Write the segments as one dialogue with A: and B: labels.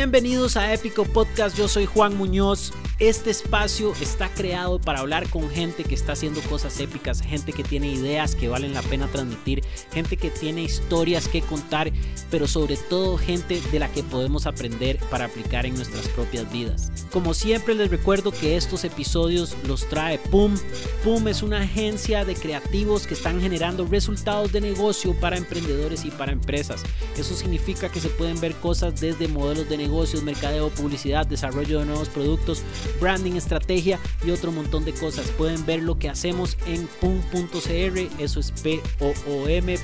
A: Bienvenidos a Épico Podcast, yo soy Juan Muñoz. Este espacio está creado para hablar con gente que está haciendo cosas épicas, gente que tiene ideas que valen la pena transmitir, gente que tiene historias que contar, pero sobre todo gente de la que podemos aprender para aplicar en nuestras propias vidas. Como siempre les recuerdo que estos episodios los trae PUM. PUM es una agencia de creativos que están generando resultados de negocio para emprendedores y para empresas. Eso significa que se pueden ver cosas desde modelos de negocios, mercadeo, publicidad, desarrollo de nuevos productos, branding, estrategia y otro montón de cosas. Pueden ver lo que hacemos en pum.cr, eso es p-o-o-m.cr.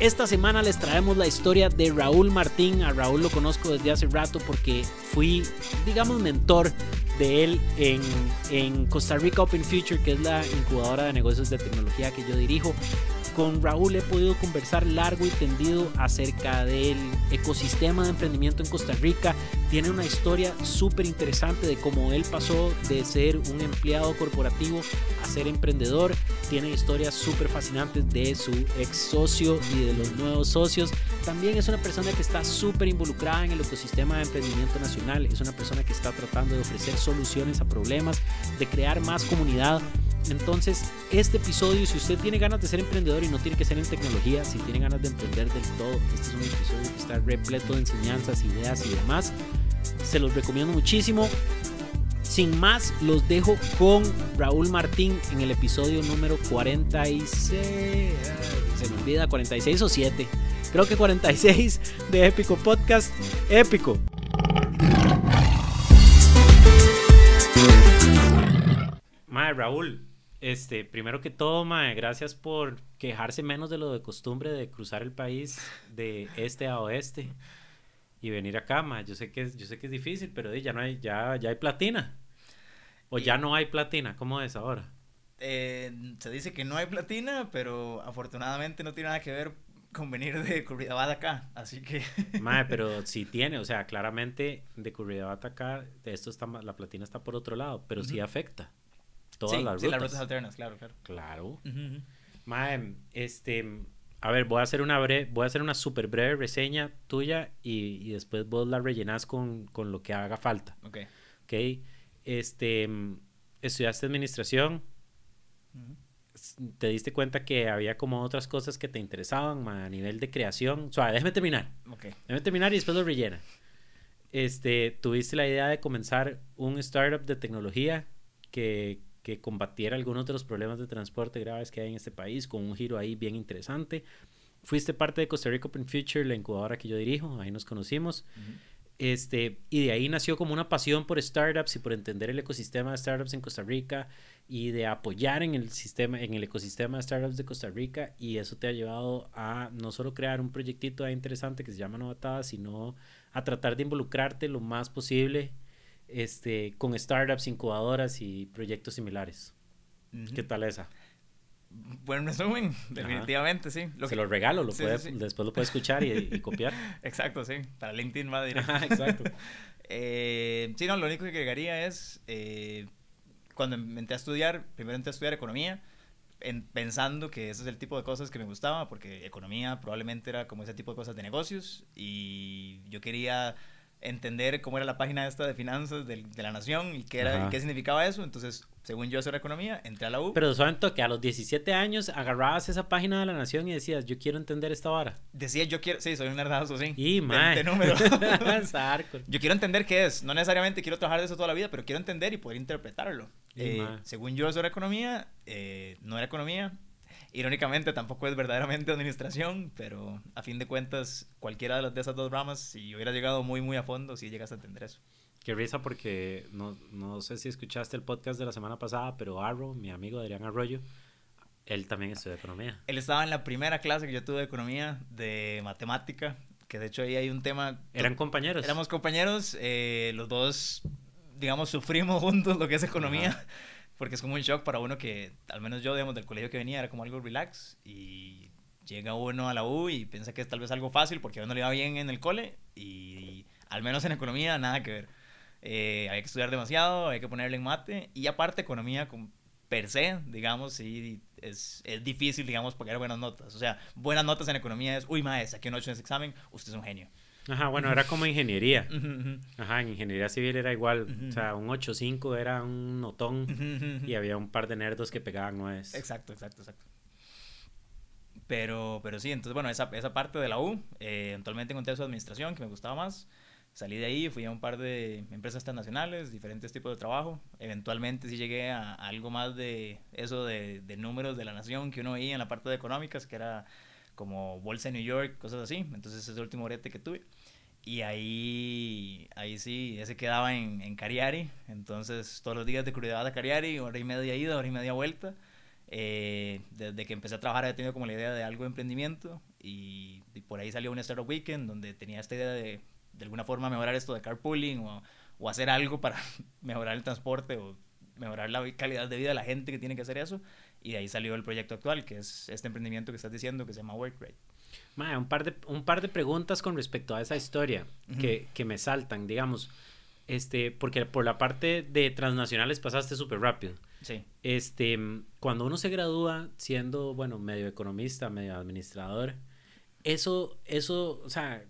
A: Esta semana les traemos la historia de Raúl Martín. A Raúl lo conozco desde hace rato porque fui, digamos, mentor de él en, en Costa Rica Open Future, que es la incubadora de negocios de tecnología que yo dirijo con Raúl he podido conversar largo y tendido acerca del ecosistema de emprendimiento en Costa Rica. Tiene una historia súper interesante de cómo él pasó de ser un empleado corporativo a ser emprendedor. Tiene historias súper fascinantes de su ex socio y de los nuevos socios. También es una persona que está súper involucrada en el ecosistema de emprendimiento nacional. Es una persona que está tratando de ofrecer soluciones a problemas, de crear más comunidad entonces, este episodio, si usted tiene ganas de ser emprendedor no tiene que ser en tecnología, si tiene ganas de emprender del todo, este es un episodio que está repleto de enseñanzas, ideas y demás. Se los recomiendo muchísimo. Sin más, los dejo con Raúl Martín en el episodio número 46. Se me olvida, 46 o 7. Creo que 46 de Épico Podcast. Épico. Madre Raúl, este, primero que todo, mae, gracias por quejarse menos de lo de costumbre de cruzar el país de este a oeste y venir acá, mae. Yo sé que es, yo sé que es difícil, pero ya no hay, ya, ya hay platina. O ya no hay platina, ¿cómo es ahora?
B: Eh, se dice que no hay platina, pero afortunadamente no tiene nada que ver con venir de Curridabat acá, así que...
A: Mae, pero sí tiene, o sea, claramente de Curridabat acá, esto está, la platina está por otro lado, pero sí afecta todas las rutas.
B: Sí, las rutas alternas, claro, claro.
A: Claro. Mae, este, a ver, voy a hacer una breve, voy a hacer una súper breve reseña tuya y, y, después vos la rellenas con, con, lo que haga falta.
B: Ok.
A: Ok. Este, estudiaste administración. Te diste cuenta que había como otras cosas que te interesaban a nivel de creación. O sea, déjame terminar.
B: Ok.
A: Déjame terminar y después lo rellena. Este, tuviste la idea de comenzar un startup de tecnología que, que combatiera algunos de los problemas de transporte graves que hay en este país, con un giro ahí bien interesante. Fuiste parte de Costa Rica Open Future, la incubadora que yo dirijo, ahí nos conocimos. Uh -huh. Este, y de ahí nació como una pasión por startups y por entender el ecosistema de startups en Costa Rica y de apoyar en el sistema, en el ecosistema de startups de Costa Rica. Y eso te ha llevado a no solo crear un proyectito ahí interesante que se llama Novatada, sino a tratar de involucrarte lo más posible este, con startups, incubadoras y proyectos similares. Uh -huh. ¿Qué tal esa?
B: Buen resumen, definitivamente, Ajá. sí.
A: Lo Se que... lo regalo, lo sí, puede, sí, sí. después lo puede escuchar y, y, copiar.
B: Exacto, sí. Para LinkedIn va directo.
A: Ajá, exacto.
B: eh, sí, no, lo único que agregaría es, eh, cuando entré a estudiar, primero entré a estudiar economía, en, pensando que ese es el tipo de cosas que me gustaba, porque economía probablemente era como ese tipo de cosas de negocios, y yo quería entender cómo era la página esta de finanzas de, de la nación y qué, era, y qué significaba eso. Entonces, según yo, eso era economía, entré a la U.
A: Pero solamente que a los 17 años agarrabas esa página de la nación y decías, yo quiero entender esta vara.
B: Decía, yo quiero, sí, soy un nerdazo, sí.
A: Y,
B: de número. yo quiero entender qué es. No necesariamente quiero trabajar de eso toda la vida, pero quiero entender y poder interpretarlo.
A: Y,
B: eh, según yo, eso era economía. Eh, no era economía. Irónicamente, tampoco es verdaderamente administración, pero a fin de cuentas, cualquiera de, las, de esas dos ramas, si hubieras llegado muy, muy a fondo, sí llegas a entender eso.
A: Qué risa porque no, no sé si escuchaste el podcast de la semana pasada, pero Arrow, mi amigo Adrián Arroyo, él también estudia economía.
B: Él estaba en la primera clase que yo tuve de economía, de matemática, que de hecho ahí hay un tema...
A: ¿Eran compañeros?
B: Éramos compañeros, eh, los dos, digamos, sufrimos juntos lo que es economía. Ajá porque es como un shock para uno que, al menos yo, digamos, del colegio que venía, era como algo relax y llega uno a la U y piensa que es tal vez algo fácil porque a uno le va bien en el cole y al menos en economía nada que ver. Eh, hay que estudiar demasiado, hay que ponerle en mate y aparte economía con, per se, digamos, sí, es, es difícil, digamos, pagar buenas notas. O sea, buenas notas en economía es, uy, maestra, aquí un 8 en ese examen, usted es un genio.
A: Ajá, bueno, era como ingeniería. Ajá, en ingeniería civil era igual. O sea, un 8.5 era un notón y había un par de nerdos que pegaban nueves.
B: Exacto, exacto, exacto. Pero, pero sí, entonces, bueno, esa, esa parte de la U, eh, eventualmente encontré su administración, que me gustaba más. Salí de ahí, fui a un par de empresas transnacionales, diferentes tipos de trabajo. Eventualmente sí llegué a, a algo más de eso de, de números de la nación que uno veía en la parte de económicas, que era como Bolsa de New York, cosas así. Entonces ese es el último brete que tuve. Y ahí, ahí sí, ese quedaba en, en Cariari. Entonces todos los días de curiosidad a Cariari, hora y media ida, hora y media vuelta. Eh, desde que empecé a trabajar había tenido como la idea de algo de emprendimiento y, y por ahí salió un Startup Weekend donde tenía esta idea de de alguna forma mejorar esto de carpooling o, o hacer algo para mejorar el transporte o mejorar la calidad de vida de la gente que tiene que hacer eso y de ahí salió el proyecto actual que es este emprendimiento que estás diciendo que se llama WorkRate.
A: Mae, un, par de, un par de preguntas con respecto a esa historia que, que me saltan, digamos. Este, porque por la parte de transnacionales pasaste súper rápido.
B: Sí.
A: Este, cuando uno se gradúa siendo, bueno, medio economista, medio administrador, eso, eso, o sea,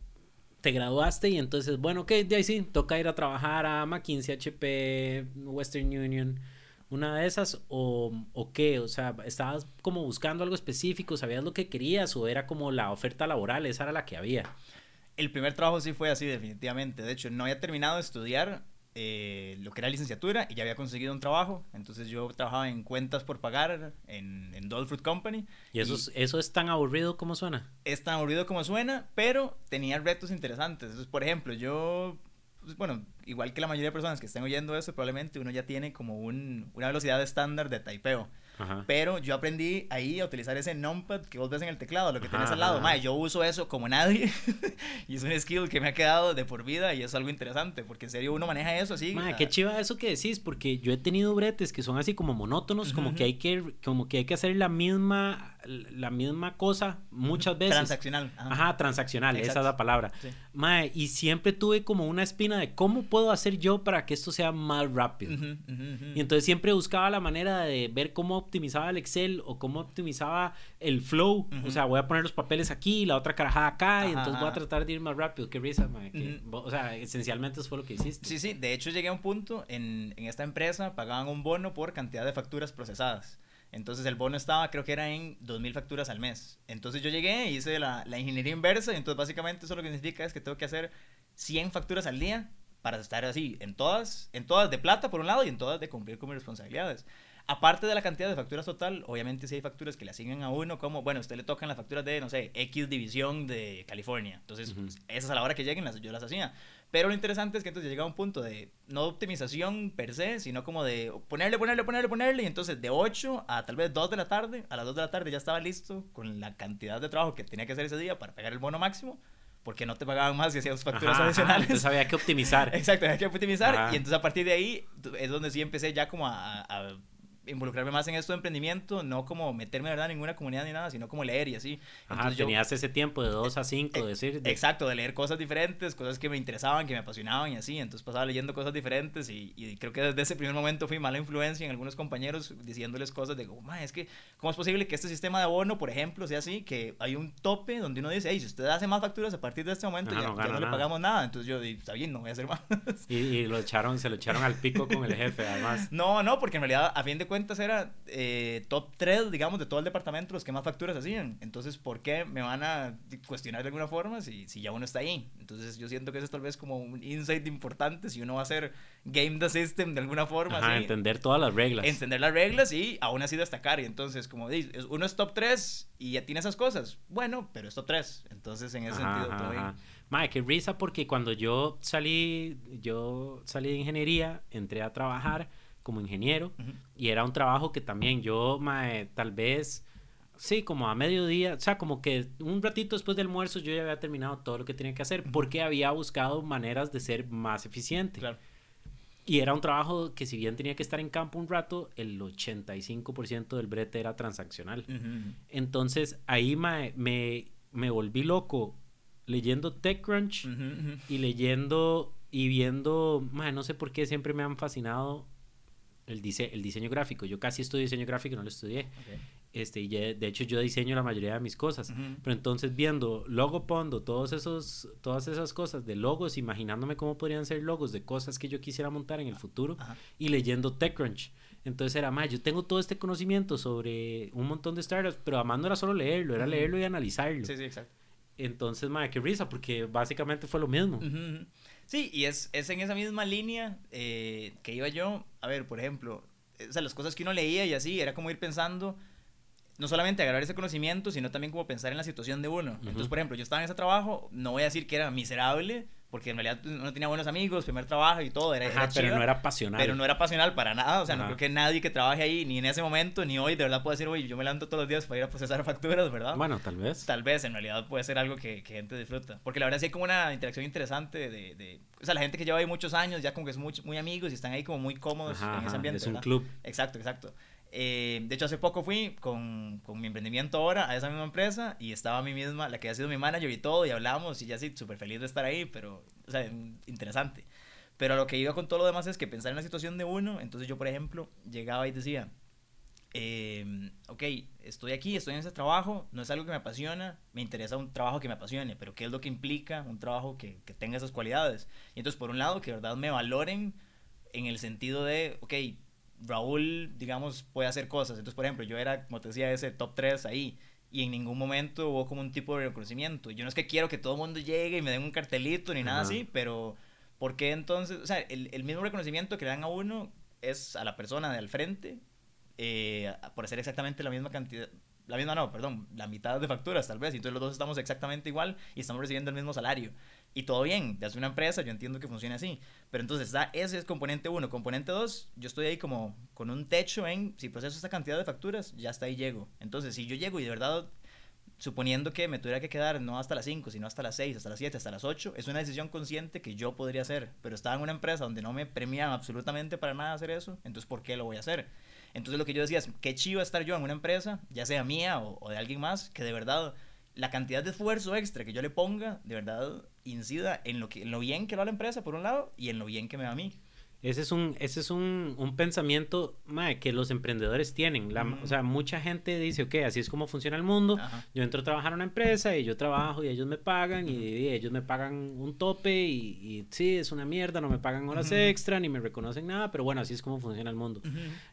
A: te graduaste y entonces, bueno, ok, de ahí sí, toca ir a trabajar a McKinsey, HP, Western Union, una de esas, o, o qué, o sea, estabas como buscando algo específico, sabías lo que querías, o era como la oferta laboral, esa era la que había.
B: El primer trabajo sí fue así, definitivamente. De hecho, no había terminado de estudiar eh, lo que era licenciatura y ya había conseguido un trabajo. Entonces yo trabajaba en cuentas por pagar en, en Dole Fruit Company.
A: Y eso, es, eso es tan aburrido como suena.
B: es tan aburrido como suena, pero tenía retos interesantes. Entonces, por ejemplo, yo, bueno, igual que la mayoría de personas que estén oyendo eso, probablemente uno ya tiene como un, una velocidad estándar de typeo.
A: Ajá.
B: Pero yo aprendí ahí a utilizar ese numpad que vos ves en el teclado, lo que tenés
A: Ajá,
B: al lado. Mae, yo uso eso como nadie. y es un skill que me ha quedado de por vida y es algo interesante, porque en serio uno maneja eso así.
A: Mae, qué chiva eso que decís, porque yo he tenido bretes que son así como monótonos, como
B: Ujú,
A: que hay que, como que hay que hacer la misma, la misma cosa muchas veces.
B: Transaccional. ajá.
A: Ajá, transaccional, esa es la palabra.
B: Sí.
A: Mae, y siempre tuve como una espina de cómo puedo hacer yo para que esto sea más rápido. Y entonces siempre buscaba la manera de ver cómo optimizaba el Excel o cómo optimizaba el flow. O sea, voy a poner los papeles aquí, la otra carajada acá, y entonces voy a tratar de ir más rápido. Qué risa, mae, que-
B: Ujú.
A: O sea, esencialmente eso fue lo que hiciste.
B: Sí, sí, de hecho llegué a un punto en, en esta empresa, pagaban un bono por cantidad de facturas procesadas. Entonces el bono estaba, creo que era en 2.000 facturas al mes. Entonces yo llegué y hice la, la ingeniería inversa y entonces básicamente eso lo que significa es que tengo que hacer 100 facturas al día para estar así en todas, en todas de plata por un lado y en todas de cumplir con mis responsabilidades. Aparte de la cantidad de facturas total, obviamente si hay facturas que le asignan a uno, como, bueno, a usted le tocan las facturas de, no sé, X división de California. Entonces,
A: Ujú.
B: pues, esas a la hora que lleguen las, yo las hacía. Pero lo interesante es que entonces llegaba un punto de no de optimización per se, sino como de ponerle, ponerle, ponerle, ponerle. Y entonces de 8 a tal vez 2 de la tarde, a las 2 de la tarde ya estaba listo con la cantidad de trabajo que tenía que hacer ese día para pagar el bono máximo, porque no te pagaban más si hacías facturas
A: Ajá, ajá,
B: adicionales.
A: entonces había que optimizar.
B: Exacto, había que optimizar.
A: Ajá.
B: Y entonces a partir de ahí es donde sí empecé ya como a, a involucrarme más en esto de emprendimiento, no como meterme verdad en ninguna comunidad ni nada, sino como leer y así.
A: Ajá,
B: Entonces yo-
A: tenías ese tiempo de 2 a 5, decir. de-
B: Exacto, de leer cosas diferentes, cosas que me interesaban, que me apasionaban y así. Entonces pasaba leyendo cosas diferentes y, y creo que desde ese primer momento fui mala influencia en algunos compañeros diciéndoles cosas de, como, "Ma, es que, ¿cómo es posible que este sistema de abono, por ejemplo, sea así? Que hay un tope donde uno dice, hey, si usted hace más facturas a partir de este momento,
A: Ajá,
B: ya,
A: no
B: ya no le pagamos nada. Entonces yo, "Di, está bien, no voy a hacer más.
A: Y, y lo echaron, se lo echaron al pico con el jefe, además.
B: No, no, porque en realidad, a fin de cuentas, era eh, top 3, digamos, de todo el departamento los que más facturas hacían. Entonces, ¿por qué me van a cuestionar de alguna forma si, si ya uno está ahí? Entonces, yo siento que eso es tal vez como un insight importante si uno va a hacer game the system de alguna forma.
A: Ajá, entender todas las reglas.
B: entender las reglas y aún así destacar. Y entonces, como dices, uno es top 3 y ya tiene esas cosas. Bueno, pero es top 3. Entonces, en ese
A: Ajá,
B: sentido, todo bien.
A: Mae, qué risa porque cuando yo salí, yo salí de ingeniería, entré a trabajar como ingeniero
B: Ujú.
A: y era un trabajo que también yo, mae, tal vez, sí, como a mediodía, o sea, como que un ratito después del almuerzo yo ya había terminado todo lo que tenía que hacer porque había buscado maneras de ser más eficiente.
B: Claro.
A: Y era un trabajo que si bien tenía que estar en campo un rato, el 85% del brete era transaccional.
B: Ujú, ujú.
A: Entonces ahí mae, me, me volví loco leyendo TechCrunch
B: Ujú, ujú.
A: y leyendo y viendo, mae, no sé por qué siempre me han fascinado el, dise- el diseño gráfico. Yo casi estudio diseño gráfico y no lo estudié. Este, y de hecho yo diseño la mayoría de mis cosas. Pero entonces viendo Logopondo, todos esos, todas esas cosas de logos, imaginándome cómo podrían ser logos de cosas que yo quisiera montar en el futuro y leyendo TechCrunch. Entonces era más, yo tengo todo este conocimiento sobre un montón de startups, pero además no era solo leerlo, era leerlo y analizarlo.
B: Sí, sí, exacto.
A: Entonces, madre, qué risa, porque básicamente fue lo mismo.
B: Sí, y es, es en esa misma línea eh, que iba yo. A ver, por ejemplo, o sea, las cosas que uno leía y así, era como ir pensando, no solamente agarrar ese conocimiento, sino también como pensar en la situación de uno.
A: Ujú.
B: Entonces, por ejemplo, yo estaba en ese trabajo, no voy a decir que era miserable, porque en realidad no tenía buenos amigos, primer trabajo y todo, era,
A: Ajá,
B: era
A: pero
B: chiva,
A: no era pasional.
B: pero no era pasional para nada, o sea, no creo que nadie que trabaje ahí, ni en ese momento, ni hoy, de verdad puede decir, oye, yo me levanto todos los días para ir a procesar facturas, ¿verdad?
A: Bueno, tal vez.
B: Tal vez en realidad puede ser algo que, que gente disfruta. Porque la verdad sí hay como una interacción interesante de, de- O sea, la gente que lleva ahí muchos años ya como que es muy, muy amigos y están ahí como muy cómodos
A: Ajá,
B: en ese ambiente.
A: es un
B: ¿verdad?
A: club.
B: Exacto, exacto. Eh, de hecho, hace poco fui con, con mi emprendimiento ahora a esa misma empresa y estaba a mí misma, la que ha sido mi manager y todo, y hablábamos y ya sí, súper feliz de estar ahí, pero, o sea, interesante. Pero lo que iba con todo lo demás es que pensar en la situación de uno, entonces yo, por ejemplo, llegaba y decía, eh, ok, estoy aquí, estoy en ese trabajo, no es algo que me apasiona, me interesa un trabajo que me apasione, pero ¿qué es lo que implica un trabajo que, que tenga esas cualidades? Y entonces, por un lado, que de verdad me valoren en el sentido de, ok, Raúl, digamos, puede hacer cosas. Entonces, por ejemplo, yo era, como te decía, ese top 3 ahí. Y en ningún momento hubo como un tipo de reconocimiento. Yo no es que quiero que todo el mundo llegue y me den un cartelito ni nada
A: Ajá.
B: así, pero ¿por qué entonces? O sea, el, el mismo reconocimiento que le dan a uno es a la persona de al frente eh, por hacer exactamente la misma cantidad. La misma no, perdón, la mitad de facturas tal vez. Y entonces los dos estamos exactamente igual y estamos recibiendo el mismo salario. Y todo bien, es una empresa, yo entiendo que funciona así. Pero entonces está, ese es componente uno. Componente dos, yo estoy ahí como con un techo en, si proceso esta cantidad de facturas, ya hasta ahí llego. Entonces, si yo llego y de verdad, suponiendo que me tuviera que quedar no hasta las 5, sino hasta las 6, hasta las 7, hasta las 8, es una decisión consciente que yo podría hacer. Pero estaba en una empresa donde no me premian absolutamente para nada hacer eso, entonces ¿por qué lo voy a hacer? Entonces lo que yo decía es, qué chivo estar yo en una empresa, ya sea mía o de alguien más, que de verdad la cantidad de esfuerzo extra que yo le ponga, de verdad incida en lo, que, en lo bien que va la empresa, por un lado, y en lo bien que me va a mí.
A: Ese es un, ese es un, un pensamiento mae, que los emprendedores tienen. La-
B: Ujú.
A: O sea, mucha gente dice, ok, así es como funciona el mundo.
B: Ajá.
A: Yo entro a trabajar a una empresa y yo trabajo y ellos me pagan y, y ellos me pagan un tope y, y sí, es una mierda, no me pagan horas
B: Ujú.
A: extra ni me reconocen nada, pero bueno, así es como funciona el mundo.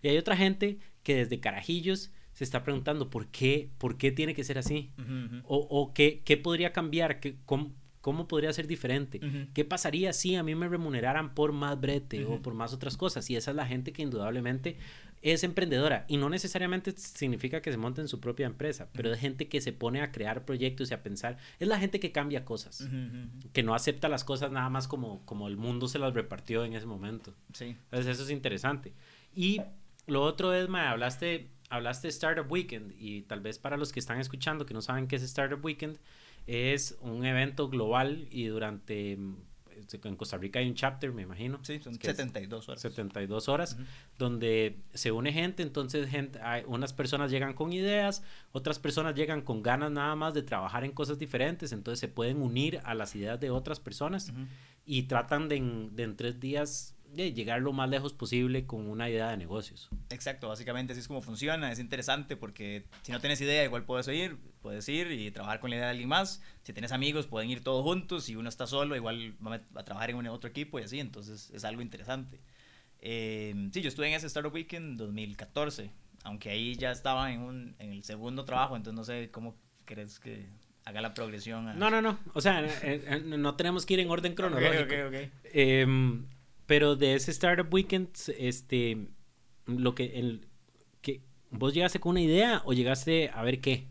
A: Y hay otra gente que desde carajillos se está preguntando por qué, por qué tiene que ser así.
B: Ujú.
A: O, o qué, qué podría cambiar, qué, cómo, cómo podría ser diferente.
B: Ujú.
A: ¿Qué pasaría si a mí me remuneraran por más brete o
B: Ujú.
A: por más otras cosas? Y esa es la gente que indudablemente es emprendedora. Y no necesariamente significa que se monte en su propia empresa, pero es gente que se pone a crear proyectos y a pensar. Es la gente que cambia cosas,
B: Ujú, ujú.
A: que no acepta las cosas nada más como, como el mundo se las repartió en ese momento.
B: Sí.
A: Entonces eso es interesante. Y lo otro es, mae, hablaste, hablaste de Startup Weekend y tal vez para los que están escuchando que no saben qué es Startup Weekend, es un evento global y durante, mm, en Costa Rica hay un chapter, me imagino.
B: Sí, son
A: que es
B: 72 horas.
A: 72 horas,
B: Ujú.
A: donde se une gente, entonces gente, hay, unas personas llegan con ideas, otras personas llegan con ganas nada más de trabajar en cosas diferentes, entonces se pueden unir a las ideas de otras personas y tratan de en, de en tres días de llegar lo más lejos posible con una idea de negocios.
B: Exacto, básicamente así es como funciona, es interesante porque si no tienes idea igual puedes ir, puedes ir y trabajar con la idea de alguien más, si tienes amigos pueden ir todos juntos, si uno está solo igual va a, trabajar en un otro equipo y así, entonces es algo interesante. Eh, sí, yo estuve en ese Startup Weekend 2014, aunque ahí ya estaba en, un, en el segundo trabajo, entonces no sé cómo crees que haga la progresión. a-
A: No, no, no, o sea, eh, eh, no tenemos que ir en orden cronológico.
B: ok, ok.
A: Em, pero de ese Startup Weekend, este, lo que, el, que, ¿vos llegaste con una idea o llegaste a ver qué?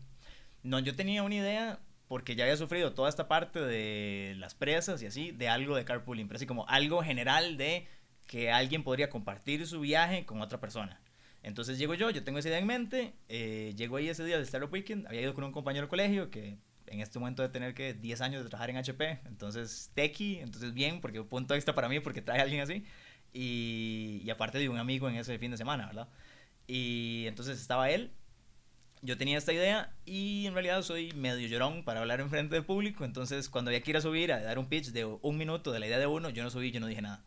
B: No, yo tenía una idea porque ya había sufrido toda esta parte de las presas y así, de algo de carpooling, pero así como algo general de que alguien podría compartir su viaje con otra persona. Entonces llego yo, yo tengo esa idea en mente, eh, llego ahí ese día del Startup Weekend, había ido con un compañero de colegio que en este momento de tener que 10 años de trabajar en HP, entonces tequi, entonces bien, porque un punto extra para mí porque trae a alguien así, y, y aparte de un amigo en ese fin de semana, ¿verdad? Y entonces estaba él, yo tenía esta idea y en realidad soy medio llorón para hablar en frente del público, entonces cuando había que ir a subir a dar un pitch de un minuto de la idea de uno, yo no subí, yo no dije nada.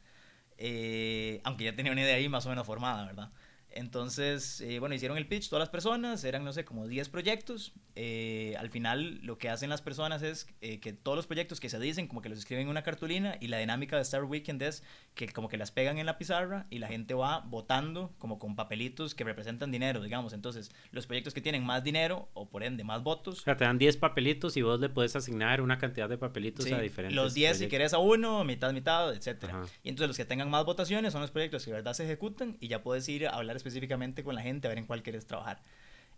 B: Eh, aunque ya tenía una idea ahí más o menos formada, ¿verdad? Entonces, eh, bueno, hicieron el pitch todas las personas, eran, no sé, como 10 proyectos. Eh, al final, lo que hacen las personas es eh, que todos los proyectos que se dicen, como que los escriben en una cartulina, y la dinámica de Star Weekend es que como que las pegan en la pizarra y la gente va votando como con papelitos que representan dinero, digamos. Entonces, los proyectos que tienen más dinero, o por ende más votos.
A: O sea, te dan 10 papelitos y vos le puedes asignar una cantidad de papelitos a diferentes.
B: Los 10 si querés a uno, mitad, mitad, etc. Y entonces los que tengan más votaciones son los proyectos que de verdad se ejecutan y ya puedes ir a hablar específicamente con la gente a ver en cuál quieres trabajar.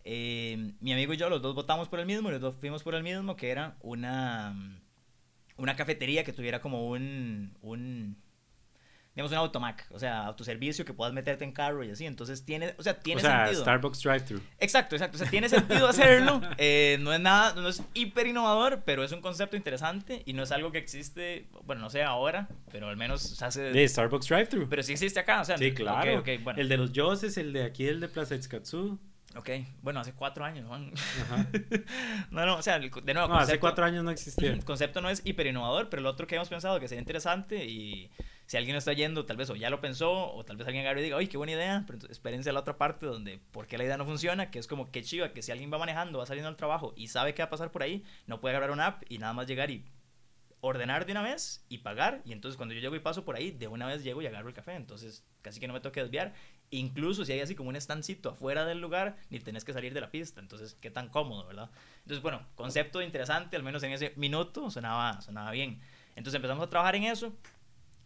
B: Eh, mi amigo y yo, los dos votamos por el mismo, los dos fuimos por el mismo, que era una, una cafetería que tuviera como un, un digamos, un automac, o sea, autoservicio que puedas meterte en carro y así. Entonces tiene, o sea, tiene
A: o sea, sentido. Starbucks drive-thru.
B: Exacto, exacto. O sea, tiene sentido hacerlo. Eh, no es nada, no es hiper innovador, pero es un concepto interesante y no es algo que existe, bueno, no sé ahora, pero al menos se hace.
A: De Starbucks drive-thru.
B: Pero sí existe acá, o sea.
A: Sí, claro. El de los Joss es el de aquí, el de Plaza Itzkatsu.
B: Ok, bueno, hace cuatro años, Juan. no, no, o sea, de nuevo.
A: No, hace cuatro años no existía.
B: El concepto no es hiper innovador, pero lo otro que hemos pensado que sería interesante y si alguien está yendo, tal vez o ya lo pensó, o tal vez alguien agarre y diga, ¡ay, qué buena idea! Pero espérense a la otra parte donde, ¿por qué la idea no funciona? Que es como que chiva, que si alguien va manejando, va saliendo al trabajo y sabe qué va a pasar por ahí, no puede agarrar una app y nada más llegar y ordenar de una vez y pagar. Y entonces cuando yo llego y paso por ahí, de una vez llego y agarro el café. Entonces casi que no me toque desviar. Incluso si hay así como un estancito afuera del lugar, ni tenés que salir de la pista. Entonces, qué tan cómodo, ¿verdad? Entonces, bueno, concepto interesante, al menos en ese minuto sonaba, sonaba bien. Entonces empezamos a trabajar en eso.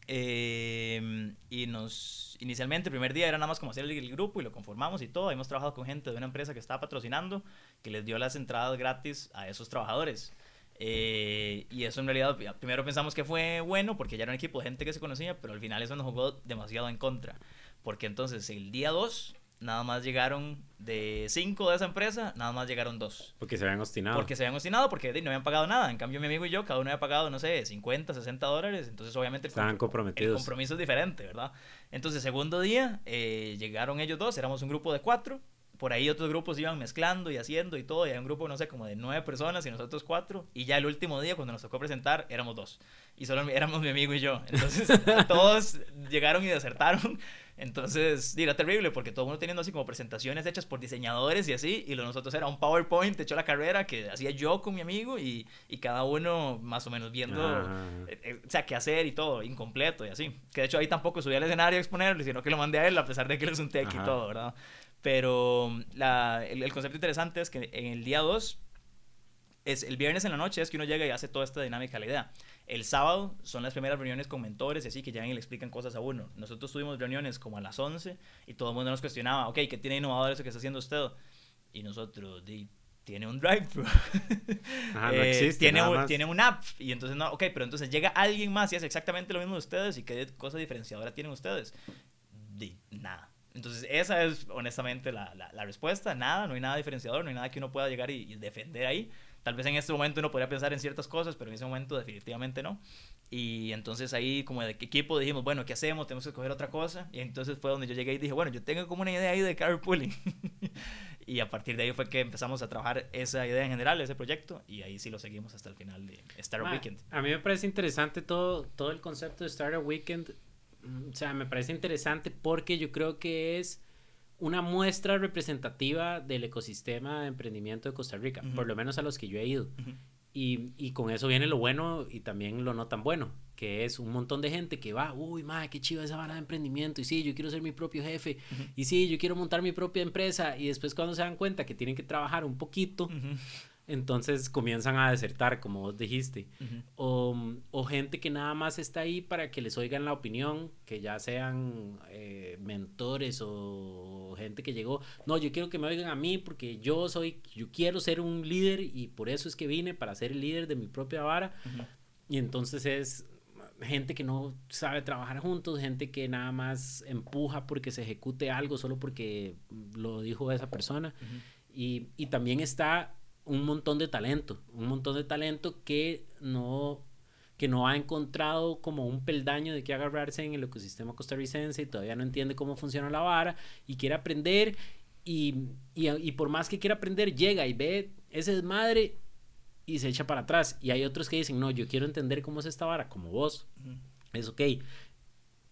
B: Em, y nos, inicialmente, el primer día era nada más como hacer el, grupo y lo conformamos y todo. Hemos trabajado con gente de una empresa que estaba patrocinando, que les dio las entradas gratis a esos trabajadores. Eh, y eso en realidad, primero pensamos que fue bueno porque ya era un equipo de gente que se conocía, pero al final eso nos jugó demasiado en contra. Porque entonces el día 2 nada más llegaron de cinco de esa empresa, nada más llegaron dos.
A: Porque se habían obstinado.
B: Porque se habían obstinado, porque no habían pagado nada. En cambio, mi amigo y yo, cada uno había pagado, no sé, 50, 60 dólares. Entonces, obviamente,
A: Estaban comprometidos.
B: el compromiso es diferente, ¿verdad? Entonces, segundo día, eh, llegaron ellos dos, éramos un grupo de cuatro. Por ahí otros grupos iban mezclando y haciendo y todo. Y hay un grupo, no sé, como de nueve personas y nosotros cuatro. Y ya el último día, cuando nos tocó presentar, éramos dos. Y solo éramos mi amigo y yo. Entonces, todos llegaron y desertaron. Entonces, era terrible porque todo el mundo teniendo así como presentaciones hechas por diseñadores y así, y lo nosotros era un PowerPoint hecho la carrera que hacía yo con mi amigo y, y cada uno más o menos viendo, eh, eh, o sea, qué hacer y todo, incompleto y así. Que de hecho ahí tampoco subí al escenario a exponerlo, sino que lo mandé a él a pesar de que él es un tech y todo, ¿verdad? Pero la, el, el, concepto interesante es que en el día 2, es el viernes en la noche, es que uno llega y hace toda esta dinámica la idea. El sábado son las primeras reuniones con mentores y así que llegan y le explican cosas a uno. Nosotros tuvimos reuniones como a las 11 y todo el mundo nos cuestionaba, ok, ¿qué tiene innovador eso que está haciendo usted? Y nosotros, tiene un drive-thru.
A: no eh,
B: tiene, un, tiene un app. Y entonces, no, ok, pero entonces llega alguien más y hace exactamente lo mismo de ustedes. ¿Y qué cosa diferenciadora tienen ustedes? De nada. Entonces, esa es honestamente la, la, respuesta. Nada, no hay nada diferenciador, no hay nada que uno pueda llegar y, y defender ahí. Tal vez en este momento uno podría pensar en ciertas cosas, pero en ese momento definitivamente no. Y entonces ahí como de equipo dijimos, bueno, ¿qué hacemos? Tenemos que escoger otra cosa. Y entonces fue donde yo llegué y dije, bueno, yo tengo como una idea ahí de carpooling. y a partir de ahí fue que empezamos a trabajar esa idea en general, ese proyecto. Y ahí sí lo seguimos hasta el final de Startup Weekend.
A: A mí me parece interesante todo, todo el concepto de Startup Weekend. Mm, o sea, me parece interesante porque yo creo que es una muestra representativa del ecosistema de emprendimiento de Costa Rica, por lo menos a los que yo he ido. y, y, con eso viene lo bueno y también lo no tan bueno, que es un montón de gente que va, uy, madre, qué chido esa vara de emprendimiento, y sí, yo quiero ser mi propio jefe, y sí, yo quiero montar mi propia empresa, y después cuando se dan cuenta que tienen que trabajar un poquito, entonces comienzan a desertar, como vos dijiste. o, o, gente que nada más está ahí para que les oigan la opinión, que ya sean eh, mentores o gente que llegó. No, yo quiero que me oigan a mí porque yo soy, yo quiero ser un líder y por eso es que vine para ser el líder de mi propia vara. Y entonces es gente que no sabe trabajar juntos, gente que nada más empuja porque se ejecute algo solo porque lo dijo esa persona. y, y también está un montón de talento, un montón de talento que no, que no ha encontrado como un peldaño de que agarrarse en el ecosistema costarricense y todavía no entiende cómo funciona la vara y quiere aprender y, y, por más que quiera aprender llega y ve ese desmadre y se echa para atrás. Y hay otros que dicen no, yo quiero entender cómo es esta vara como vos, es ok,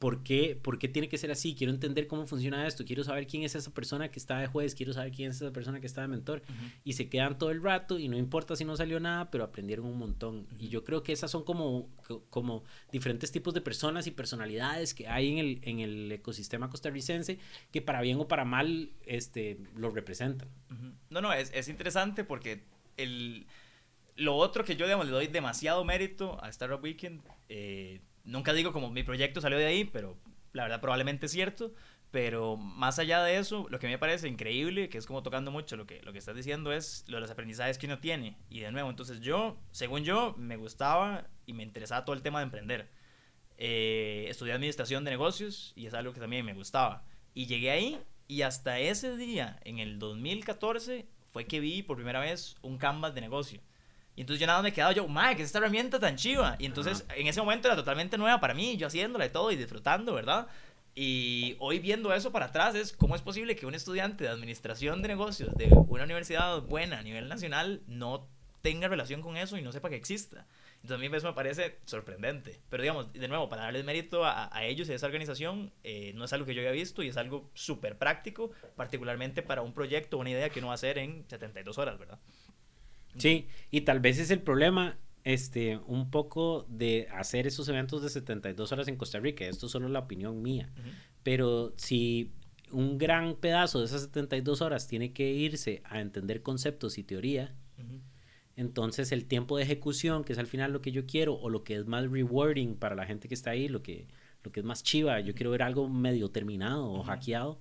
A: ¿por qué, ¿por qué tiene que ser así? Quiero entender cómo funciona esto, quiero saber quién es esa persona que está de juez, quiero saber quién es esa persona que está de mentor. Y se quedan todo el rato y no importa si no salió nada, pero aprendieron un montón. Y yo creo que esas son como, como diferentes tipos de personas y personalidades que hay en el, en el ecosistema costarricense que para bien o para mal este, lo representan.
B: No, no, es, es interesante porque el, lo otro que yo digamos, le doy demasiado mérito a Startup Weekend, eh, nunca digo como mi proyecto salió de ahí, pero la verdad probablemente es cierto. Pero más allá de eso, lo que me parece increíble, que es como tocando mucho lo que, lo que estás diciendo, es lo de los aprendizajes que uno tiene. Y de nuevo, entonces yo, según yo, me gustaba y me interesaba todo el tema de emprender. Eh, estudié administración de negocios y es algo que también me gustaba. Y llegué ahí y hasta ese día, en el 2014, fue que vi por primera vez un canvas de negocio. Y entonces yo nada más me quedaba yo, madre, que es esta herramienta tan chiva. Y entonces en ese momento era totalmente nueva para mí, yo haciéndola y todo y disfrutando, ¿verdad? Y hoy viendo eso para atrás es cómo es posible que un estudiante de administración de negocios de una universidad buena a nivel nacional no tenga relación con eso y no sepa que exista. Entonces a mí eso me parece sorprendente. Pero digamos, de nuevo, para darles mérito a, ellos y a esa organización, eh, no es algo que yo haya visto y es algo súper práctico, particularmente para un proyecto, una idea que uno va a hacer en 72 horas, ¿verdad?
A: Sí, y tal vez es el problema este, un poco de hacer esos eventos de 72 horas en Costa Rica. Esto es solo la opinión mía. Pero si un gran pedazo de esas 72 horas tiene que irse a entender conceptos y teoría, entonces el tiempo de ejecución, que es al final lo que yo quiero, o lo que es más rewarding para la gente que está ahí, lo que, lo que es más chiva, yo quiero ver algo medio terminado o hackeado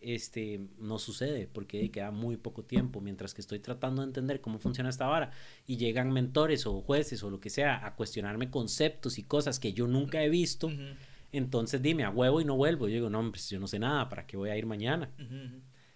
A: este, no sucede porque queda muy poco tiempo mientras que estoy tratando de entender cómo funciona esta vara y llegan mentores o jueces o lo que sea a cuestionarme conceptos y cosas que yo nunca he visto. Entonces dime, a huevo y no vuelvo. Yo digo, no, hombre, yo no sé nada, ¿para qué voy a ir mañana?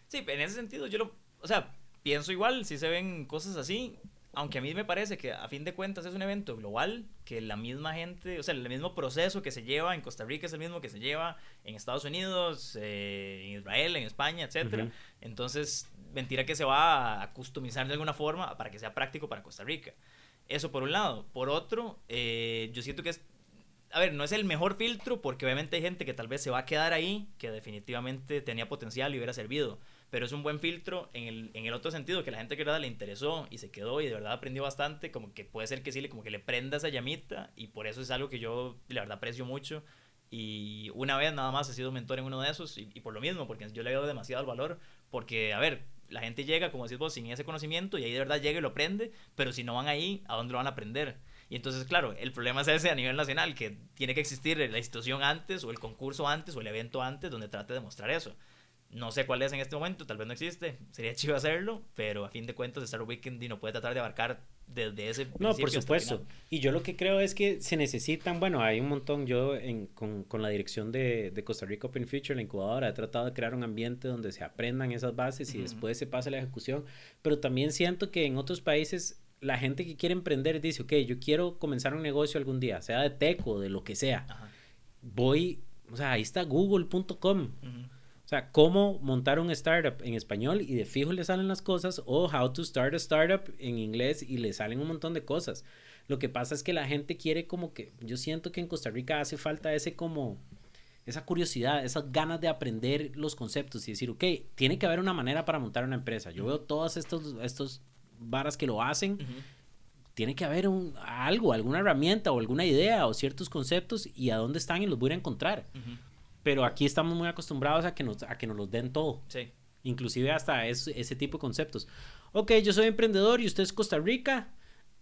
B: Sí, en ese sentido yo lo, o sea, pienso igual, si se ven cosas así, aunque a mí me parece que a fin de cuentas es un evento global, que la misma gente, o sea, el mismo proceso que se lleva en Costa Rica es el mismo que se lleva en Estados Unidos, eh, en Israel, en España, etc. Entonces, mentira que se va a customizar de alguna forma para que sea práctico para Costa Rica. Eso por un lado. Por otro, eh, yo siento que es a ver, no es el mejor filtro porque obviamente hay gente que tal vez se va a quedar ahí, que definitivamente tenía potencial y hubiera servido pero es un buen filtro en el, en el otro sentido, que la gente que le interesó y se quedó y de verdad aprendió bastante, como que puede ser que sí, como que le prenda esa llamita y por eso es algo que yo la verdad aprecio mucho y una vez nada más he sido mentor en uno de esos y, por lo mismo, porque yo le doy demasiado el valor, porque a ver, la gente llega, como decís vos, sin ese conocimiento y ahí de verdad llega y lo aprende, pero si no van ahí, ¿a dónde lo van a aprender? Y entonces, claro, el problema es ese a nivel nacional, que tiene que existir la institución antes o el concurso antes o el evento antes donde trate de mostrar eso. No sé cuál es en este momento, tal vez no existe. Sería chido hacerlo, pero a fin de cuentas Star Weekend no puede tratar de abarcar desde ese
A: No, por supuesto. Y yo lo que creo es que se necesitan, bueno, hay un montón, yo en, con, con, la dirección de, de, Costa Rica Open Future, la incubadora, he tratado de crear un ambiente donde se aprendan esas bases y después se pase la ejecución, pero también siento que en otros países la gente que quiere emprender dice, ok, yo quiero comenzar un negocio algún día, sea de tech o de lo que sea. Voy, o sea, ahí está google.com. O sea, cómo montar un startup en español y de fijo le salen las cosas o how to start a startup en inglés y le salen un montón de cosas. Lo que pasa es que la gente quiere como que, yo siento que en Costa Rica hace falta ese como, esa curiosidad, esas ganas de aprender los conceptos y decir, ok, tiene que haber una manera para montar una empresa. Yo veo todos estos, estos varas que lo hacen. Tiene que haber un, algo, alguna herramienta o alguna idea o ciertos conceptos y a dónde están y los voy a encontrar. Pero aquí estamos muy acostumbrados a que nos, a que nos los den todo. Sí. Inclusive hasta ese tipo de conceptos. Ok, yo soy emprendedor y usted es Costa Rica.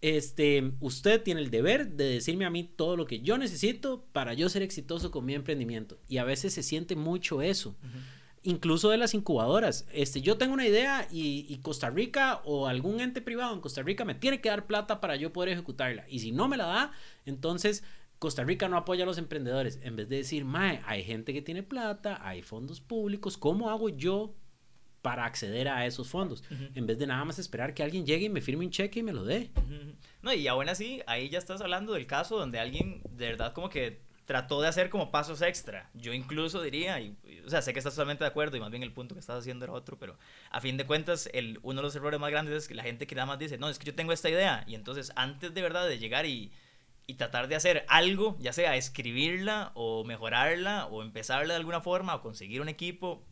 A: Este, usted tiene el deber de decirme a mí todo lo que yo necesito para yo ser exitoso con mi emprendimiento. Y a veces se siente mucho eso. Incluso de las incubadoras. Este, yo tengo una idea y, y, Costa Rica o algún ente privado en Costa Rica me tiene que dar plata para yo poder ejecutarla. Y si no me la da, entonces Costa Rica no apoya a los emprendedores. En vez de decir, mae, hay gente que tiene plata, hay fondos públicos, ¿cómo hago yo para acceder a esos fondos? En vez de nada más esperar que alguien llegue y me firme un cheque y me lo dé.
B: No, y aún así, ahí ya estás hablando del caso donde alguien de verdad como que trató de hacer como pasos extra. Yo incluso diría, y, o sea, sé que estás totalmente de acuerdo y más bien el punto que estás haciendo era otro, pero a fin de cuentas, el, uno de los errores más grandes es que la gente que nada más dice, no, es que yo tengo esta idea, y entonces antes de verdad de llegar y y tratar de hacer algo, ya sea escribirla o mejorarla o empezarla de alguna forma o conseguir un equipo,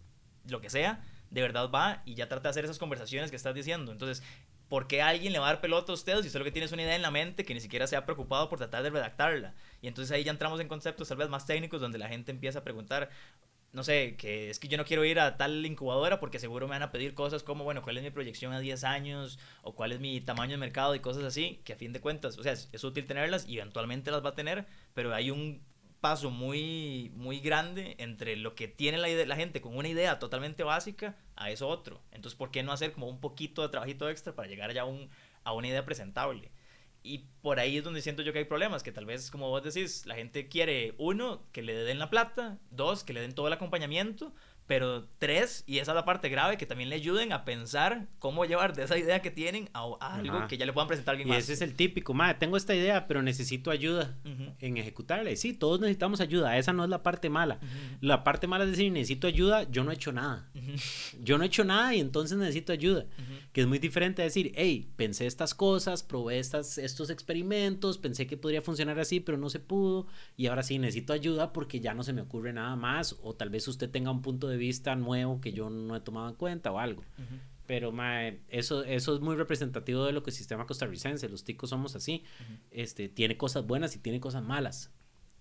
B: lo que sea, de verdad va y ya trata de hacer esas conversaciones que estás diciendo. Entonces, ¿por qué alguien le va a dar pelota a usted si solo que tienes una idea en la mente que ni siquiera se ha preocupado por tratar de redactarla? Y entonces ahí ya entramos en conceptos tal vez más técnicos donde la gente empieza a preguntar, no sé, que es que yo no quiero ir a tal incubadora porque seguro me van a pedir cosas como, bueno, cuál es mi proyección a 10 años o cuál es mi tamaño de mercado y cosas así, que a fin de cuentas, o sea, es, útil tenerlas y eventualmente las va a tener, pero hay un paso muy, muy grande entre lo que tiene la, la gente con una idea totalmente básica a eso otro. Entonces, ¿por qué no hacer como un poquito de trabajito extra para llegar ya un, a una idea presentable? Y por ahí es donde siento yo que hay problemas, que tal vez, como vos decís, la gente quiere, uno, que le den la plata, dos, que le den todo el acompañamiento, pero tres, y esa es la parte grave, que también le ayuden a pensar cómo llevar de esa idea que tienen a, algo que ya le puedan presentar a alguien
A: y ese es el típico, madre, tengo esta idea, pero necesito ayuda en ejecutarla. Sí, todos necesitamos ayuda, esa no es la parte mala. La parte mala es decir, necesito ayuda, yo no he hecho nada. Yo no he hecho nada y entonces necesito ayuda. Que es muy diferente a decir, hey, pensé estas cosas, probé estas, estos experimentos, pensé que podría funcionar así, pero no se pudo. Y ahora sí, necesito ayuda porque ya no se me ocurre nada más. O tal vez usted tenga un punto de vista nuevo que yo no he tomado en cuenta o algo. Pero eso, eso es muy representativo de lo que el sistema costarricense, los ticos somos así. este, tiene cosas buenas y tiene cosas malas.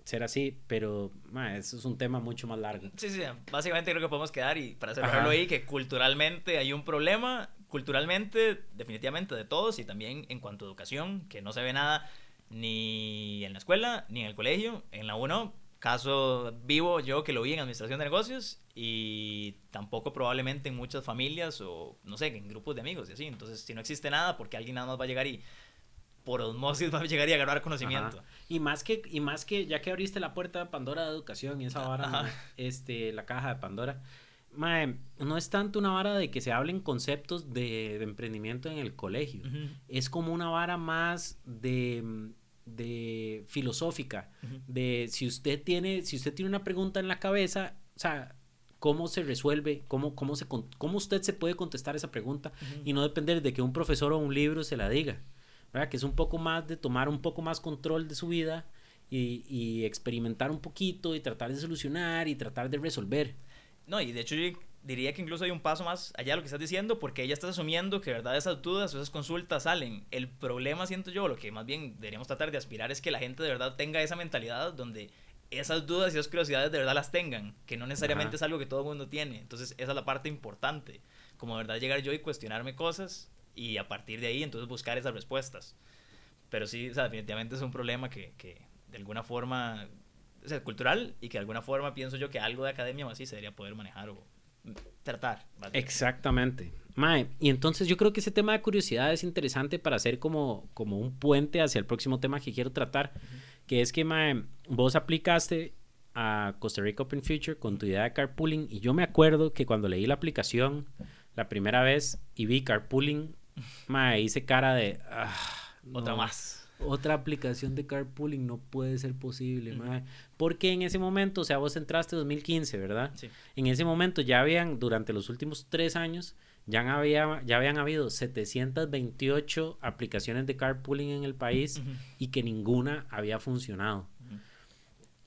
A: Ser así, pero eso es un tema mucho más largo.
B: Sí, sí, básicamente creo que podemos quedar y para cerrarlo ahí, que culturalmente hay un problema, culturalmente, definitivamente de todos y también en cuanto a educación, que no se ve nada ni en la escuela, ni en el colegio, en la UNO caso vivo yo que lo vi en administración de negocios y tampoco probablemente en muchas familias o no sé, en grupos de amigos y así. Entonces, si no existe nada, porque alguien nada más va a llegar y por osmosis va a llegar y a agarrar conocimiento.
A: Y más que y más que ya que abriste la puerta de Pandora de educación y esa vara, este la caja de Pandora, no es tanto una vara de que se hablen conceptos de, emprendimiento en el colegio. Es como una vara más de de filosófica, de si usted tiene, si usted tiene una pregunta en la cabeza, o sea, cómo se resuelve, cómo, cómo, se, cómo usted se puede contestar esa pregunta y no depender de que un profesor o un libro se la diga, ¿verdad? Que es un poco más de tomar un poco más control de su vida y, y experimentar un poquito y tratar de solucionar y tratar de resolver.
B: No, y de hecho yo diría que incluso hay un paso más allá de lo que estás diciendo, porque ella está asumiendo que verdad esas dudas o esas consultas salen. El problema, siento yo, lo que más bien deberíamos tratar de aspirar es que la gente de verdad tenga esa mentalidad donde esas dudas y esas curiosidades de verdad las tengan, que no necesariamente es algo que todo el mundo tiene. Entonces, esa es la parte importante, como de verdad llegar yo y cuestionarme cosas y a partir de ahí entonces buscar esas respuestas. Pero sí, o sea, definitivamente es un problema que, que de alguna forma, o sea, cultural y que de alguna forma pienso yo que algo de academia o así se debería poder manejar o tratar.
A: Exactamente. Mae, y entonces yo creo que ese tema de curiosidad es interesante para hacer como, como un puente hacia el próximo tema que quiero tratar, que es que Mae, vos aplicaste a Costa Rica Open Future con tu idea de carpooling y yo me acuerdo que cuando leí la aplicación la primera vez y vi carpooling, Mae, hice cara de... Ah,
B: Otra más
A: otra aplicación de carpooling no puede ser posible, porque en ese momento, o sea, vos entraste en 2015, ¿verdad? Sí. En ese momento ya habían, durante los últimos tres años, ya, había, ya habían habido 728 aplicaciones de carpooling en el país y que ninguna había funcionado.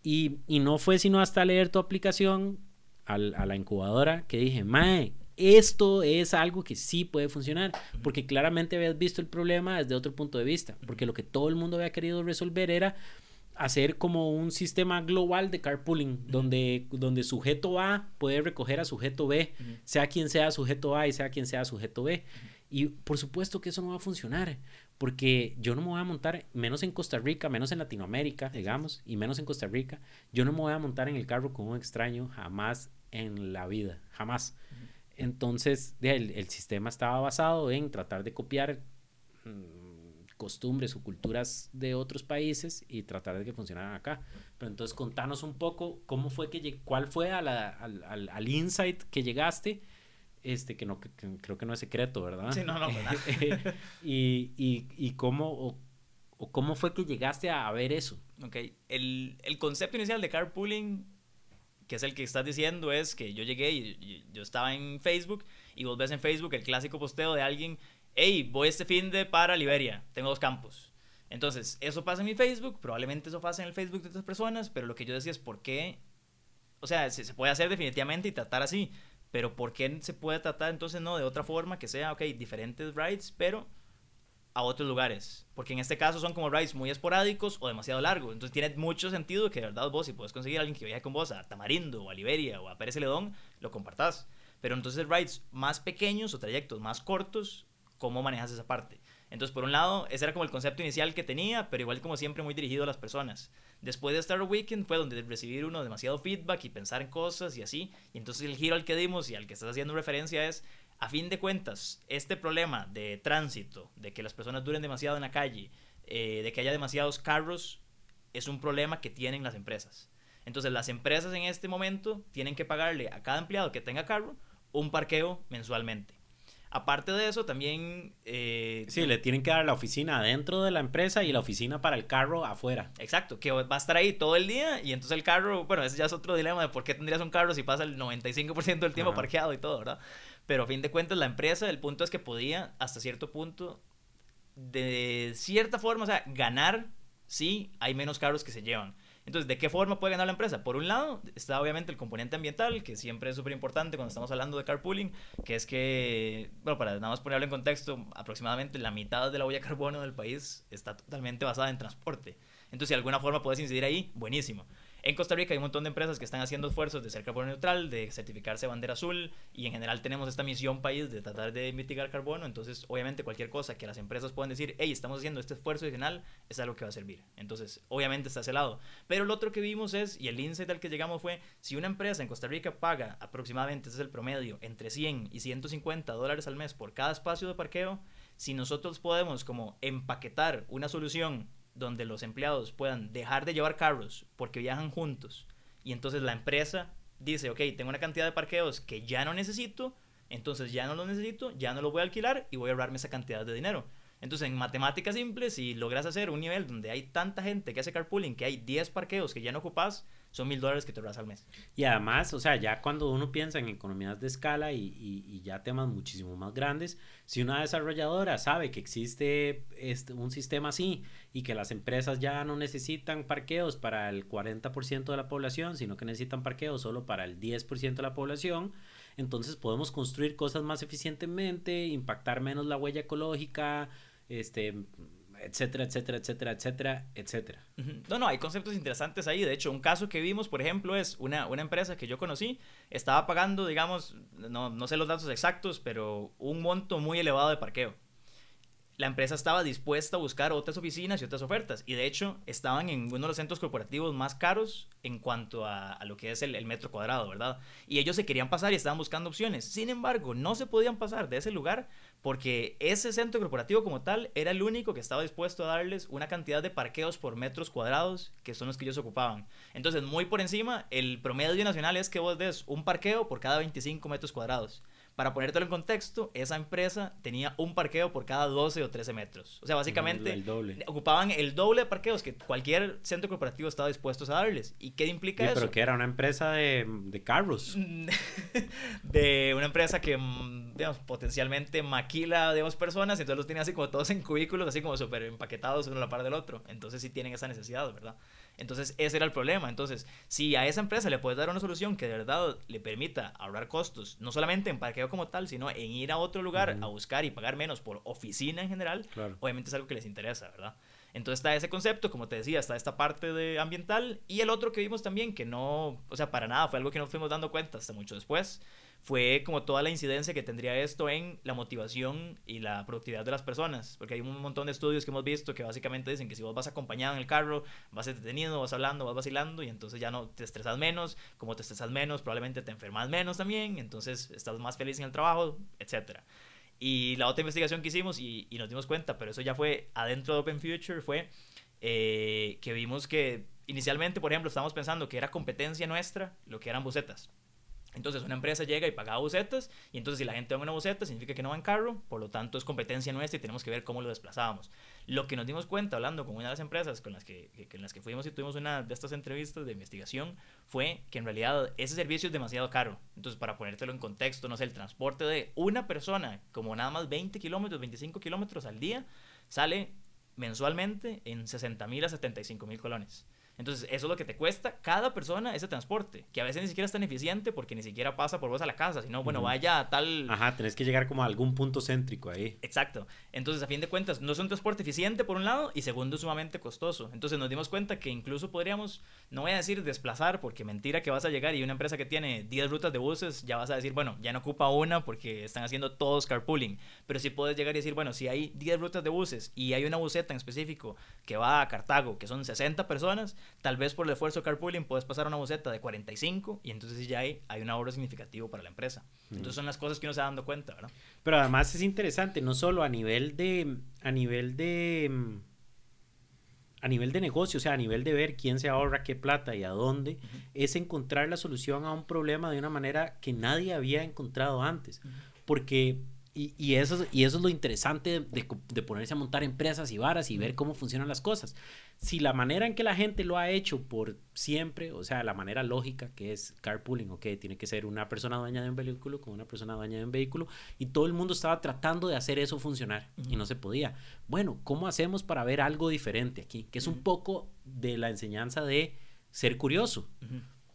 A: y, y, no fue sino hasta leer tu aplicación a la incubadora que dije, mae, esto es algo que sí puede funcionar, porque claramente habías visto el problema desde otro punto de vista, porque lo que todo el mundo había querido resolver era hacer como un sistema global de carpooling, donde, donde sujeto A puede recoger a sujeto B, sea quien sea sujeto A y sea quien sea sujeto B. Y por supuesto que eso no va a funcionar, porque yo no me voy a montar, menos en Costa Rica, menos en Latinoamérica, digamos, y menos en Costa Rica, yo no me voy a montar en el carro con un extraño jamás en la vida, jamás. Entonces, el, sistema estaba basado en tratar de copiar mm, costumbres o culturas de otros países y tratar de que funcionaran acá. Pero entonces, contanos un poco cómo fue que, cuál fue al, al, insight que llegaste, este, que no, creo que no es secreto, ¿verdad?
B: Sí, no, no,
A: y, y, y cómo, o, cómo fue que llegaste a, ver eso.
B: Ok, el, el concepto inicial de carpooling que es el que estás diciendo, es que yo llegué y, yo estaba en Facebook y vos ves en Facebook el clásico posteo de alguien, hey, voy este fin de para Liberia, tengo dos campos. Entonces, eso pasa en mi Facebook, probablemente eso pasa en el Facebook de otras personas, pero lo que yo decía es por qué, o sea, se, se puede hacer definitivamente y tratar así, pero por qué se puede tratar entonces no de otra forma que sea, ok, diferentes rides, pero a otros lugares. Porque en este caso son como rides muy esporádicos o demasiado largos. Entonces tiene mucho sentido que de verdad vos, si puedes conseguir a alguien que viaje con vos a Tamarindo o a Liberia o a Pérez Celedón, lo compartás. Pero entonces rides más pequeños o trayectos más cortos, ¿cómo manejas esa parte? Entonces, por un lado, ese era como el concepto inicial que tenía, pero igual como siempre muy dirigido a las personas. Después de Star Weekend fue donde recibir uno demasiado feedback y pensar en cosas y así. Y entonces el giro al que dimos y al que estás haciendo referencia es a fin de cuentas, este problema de tránsito, de que las personas duren demasiado en la calle, eh, de que haya demasiados carros, es un problema que tienen las empresas. Entonces las empresas en este momento tienen que pagarle a cada empleado que tenga carro un parqueo mensualmente. Aparte de eso, también...
C: Eh, sí, le tienen que dar la oficina adentro de la empresa y la oficina para el carro afuera.
B: Exacto, que va a estar ahí todo el día y entonces el carro, bueno, ese ya es otro dilema de por qué tendrías un carro si pasa el 95% del tiempo parqueado y todo, ¿verdad? Pero a fin de cuentas, la empresa, el punto es que podía, hasta cierto punto, de cierta forma, o sea, ganar si hay menos carros que se llevan. Entonces, ¿de qué forma puede ganar la empresa? Por un lado, está obviamente el componente ambiental, que siempre es súper importante cuando estamos hablando de carpooling, que es que, bueno, para nada más ponerlo en contexto, aproximadamente la mitad de la huella de carbono del país está totalmente basada en transporte. Entonces, si de alguna forma puedes incidir ahí, buenísimo. En Costa Rica hay un montón de empresas que están haciendo esfuerzos de ser carbono neutral, de certificarse bandera azul y en general tenemos esta misión país de tratar de mitigar carbono. Entonces, obviamente, cualquier cosa que las empresas puedan decir, hey, estamos haciendo este esfuerzo adicional, es algo que va a servir. Entonces, obviamente está ese lado. Pero lo otro que vimos es, y el insight al que llegamos fue, si una empresa en Costa Rica paga aproximadamente, ese es el promedio, entre 100 y 150 dólares al mes por cada espacio de parqueo, si nosotros podemos como empaquetar una solución donde los empleados puedan dejar de llevar carros porque viajan juntos y entonces la empresa dice, ok, tengo una cantidad de parqueos que ya no necesito, entonces ya no los necesito, ya no los voy a alquilar y voy a ahorrarme esa cantidad de dinero. Entonces, en matemáticas simples, si logras hacer un nivel donde hay tanta gente que hace carpooling, que hay 10 parqueos que ya no ocupas, son mil dólares que te ahorras al mes.
C: Y además, o sea, ya cuando uno piensa en economías de escala y, y, ya temas muchísimo más grandes, si una desarrolladora sabe que existe este, un sistema así y que las empresas ya no necesitan parqueos para el 40% de la población, sino que necesitan parqueos solo para el 10% de la población, entonces podemos construir cosas más eficientemente, impactar menos la huella ecológica, este, etcétera, etcétera, etcétera, etcétera, etcétera.
B: No, no, hay conceptos interesantes ahí. De hecho, un caso que vimos, por ejemplo, es una, una empresa que yo conocí, estaba pagando, digamos, no, no sé los datos exactos, pero un monto muy elevado de parqueo la empresa estaba dispuesta a buscar otras oficinas y otras ofertas. Y de hecho, estaban en uno de los centros corporativos más caros en cuanto a, lo que es el, metro cuadrado, ¿verdad? Y ellos se querían pasar y estaban buscando opciones. Sin embargo, no se podían pasar de ese lugar porque ese centro corporativo como tal era el único que estaba dispuesto a darles una cantidad de parqueos por metros cuadrados que son los que ellos ocupaban. Entonces, muy por encima, el promedio nacional es que vos des un parqueo por cada 25 metros cuadrados. Para ponértelo en contexto, esa empresa tenía un parqueo por cada 12 o 13 metros. O sea, básicamente ocupaban el doble de parqueos que cualquier centro corporativo estaba dispuesto a darles. ¿Y qué implica eso?
C: Pero que era una empresa de, de carros.
B: de una empresa que, mm, digamos, potencialmente maquila, digamos, personas, entonces los tiene así como todos en cubículos, así como súper empaquetados uno a la par del otro. Entonces sí tienen esa necesidad, ¿verdad? Entonces, ese era el problema. Entonces, si a esa empresa le puedes dar una solución que de verdad le permita ahorrar costos, no solamente en parqueo como tal, sino en ir a otro lugar a buscar y pagar menos por oficina en general, obviamente es algo que les interesa, ¿verdad? Entonces está ese concepto, como te decía, está esta parte de ambiental y el otro que vimos también, que no, o sea, para nada, fue algo que no fuimos dando cuenta hasta mucho después, fue como toda la incidencia que tendría esto en la motivación y la productividad de las personas, porque hay un montón de estudios que hemos visto que básicamente dicen que si vos vas acompañado en el carro, vas entretenido, vas hablando, vas vacilando y entonces ya no te estresas menos, como te estresas menos, probablemente te enfermas menos también, entonces estás más feliz en el trabajo, etcétera. Y la otra investigación que hicimos y, nos dimos cuenta, pero eso ya fue adentro de Open Future, fue eh, que vimos que inicialmente, por ejemplo, estábamos pensando que era competencia nuestra lo que eran bucetas. Entonces una empresa llega y paga bucetas y entonces si la gente va una buceta significa que no va en carro, por lo tanto es competencia nuestra y tenemos que ver cómo lo desplazábamos. Lo que nos dimos cuenta hablando con una de las empresas con las que, en las que fuimos y tuvimos una de estas entrevistas de investigación fue que en realidad ese servicio es demasiado caro. Entonces para ponértelo en contexto, no sé, el transporte de una persona como nada más 20 kilómetros, 25 kilómetros al día sale mensualmente en 60 mil a 75 mil colones. Entonces, eso es lo que te cuesta cada persona ese transporte, que a veces ni siquiera es tan eficiente porque ni siquiera pasa por vos a la casa, sino, bueno, vaya a tal...
A: Ajá, tenés que llegar como a algún punto céntrico ahí.
B: Exacto. Entonces, a fin de cuentas, no es un transporte eficiente por un lado y segundo, sumamente costoso. Entonces, nos dimos cuenta que incluso podríamos, no voy a decir desplazar, porque mentira que vas a llegar y una empresa que tiene 10 rutas de buses, ya vas a decir, bueno, ya no ocupa una porque están haciendo todos carpooling. Pero si puedes llegar y decir, bueno, si hay 10 rutas de buses y hay una buseta en específico que va a Cartago, que son 60 personas, tal vez por el esfuerzo carpooling puedes pasar a una boceta de 45 y entonces ya hay, hay un ahorro significativo para la empresa. Entonces son las cosas que uno se va dando cuenta, ¿verdad?
A: Pero además es interesante, no solo a nivel de, a nivel de, a nivel de negocio, o sea, a nivel de ver quién se ahorra qué plata y a dónde, es encontrar la solución a un problema de una manera que nadie había encontrado antes. Porque y, y, eso, y eso es lo interesante de, de, ponerse a montar empresas y varas y ver cómo funcionan las cosas. Si la manera en que la gente lo ha hecho por siempre, o sea, la manera lógica que es carpooling, ok, tiene que ser una persona dueña de un vehículo con una persona dueña de un vehículo y todo el mundo estaba tratando de hacer eso funcionar y no se podía. Bueno, ¿cómo hacemos para ver algo diferente aquí? Que es un poco de la enseñanza de ser curioso.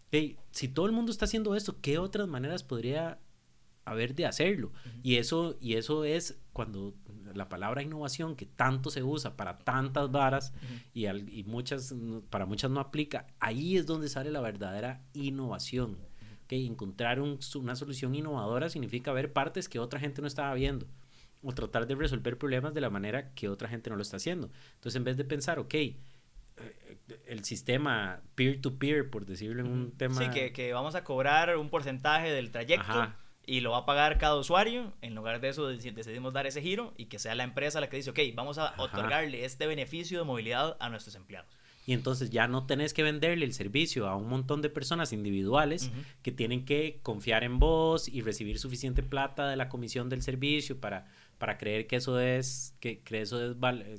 A: Okay, si todo el mundo está haciendo esto, ¿qué otras maneras podría haber de hacerlo. Y eso y eso es cuando la palabra innovación que tanto se usa para tantas varas y, y, muchas para muchas no aplica, ahí es donde sale la verdadera innovación. que Encontrar una solución innovadora significa ver partes que otra gente no estaba viendo o tratar de resolver problemas de la manera que otra gente no lo está haciendo. Entonces, en vez de pensar, ok, eh, el sistema peer-to-peer, por decirlo en un tema...
B: Sí, que, que, vamos a cobrar un porcentaje del trayecto y lo va a pagar cada usuario. En lugar de eso decidimos dar ese giro y que sea la empresa la que dice, ok, vamos a otorgarle este beneficio de movilidad a nuestros empleados.
A: Y entonces ya no tenés que venderle el servicio a un montón de personas individuales que tienen que confiar en vos y recibir suficiente plata de la comisión del servicio para, para creer que eso es, que, que eso es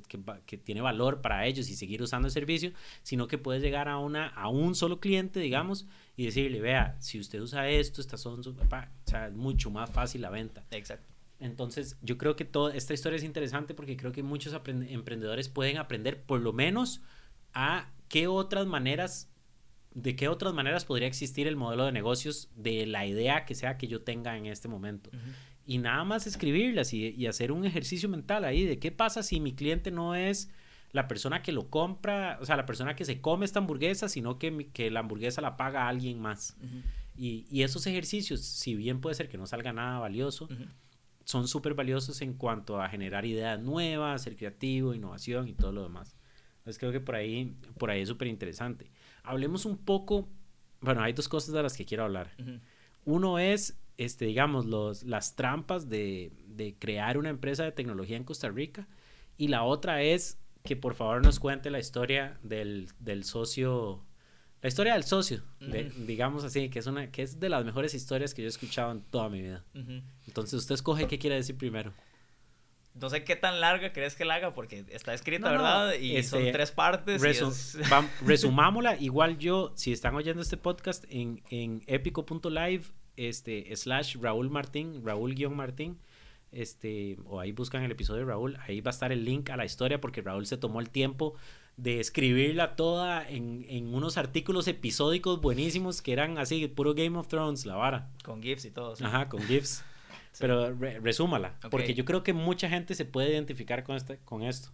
A: que, que, tiene valor para ellos y seguir usando el servicio, sino que puedes llegar a, una, a un solo cliente, digamos, y decirle, vea, si usted usa esto, estas son sus... O sea, es mucho más fácil la venta.
B: Exacto.
A: Entonces, yo creo que toda esta historia es interesante porque creo que muchos emprendedores pueden aprender por lo menos a qué otras maneras, de qué otras maneras podría existir el modelo de negocios de la idea que sea que yo tenga en este momento. Y nada más escribirlas y, y hacer un ejercicio mental ahí de qué pasa si mi cliente no es la persona que lo compra, o sea, la persona que se come esta hamburguesa, sino que, que la hamburguesa la paga a alguien más. y, y, esos ejercicios, si bien puede ser que no salga nada valioso, son súper valiosos en cuanto a generar ideas nuevas, ser creativo, innovación y todo lo demás. Entonces creo que por ahí, por ahí es súper interesante. Hablemos un poco, bueno, hay dos cosas de las que quiero hablar. Uno es, este, digamos, los, las trampas de, de crear una empresa de tecnología en Costa Rica. Y la otra es que por favor nos cuente la historia del, del socio, la historia del socio, digamos así, que es una que es de las mejores historias que yo he escuchado en toda mi vida. Entonces, usted escoge qué quiere decir primero.
B: No sé qué tan larga crees que la haga porque está escrita, ¿verdad? Y son este, tres partes.
A: resumámosla. Igual yo, si están oyendo este podcast en, en épico.live, este, slash Raúl Martín, Raúl-Martín, este, o ahí buscan el episodio de Raúl, ahí va a estar el link a la historia porque Raúl se tomó el tiempo de escribirla toda en, en unos artículos episódicos buenísimos que eran así, puro Game of Thrones, la vara.
B: Con GIFs y todo.
A: Ajá, con GIFs. Pero resúmala, porque yo creo que mucha gente se puede identificar con, este, con esto.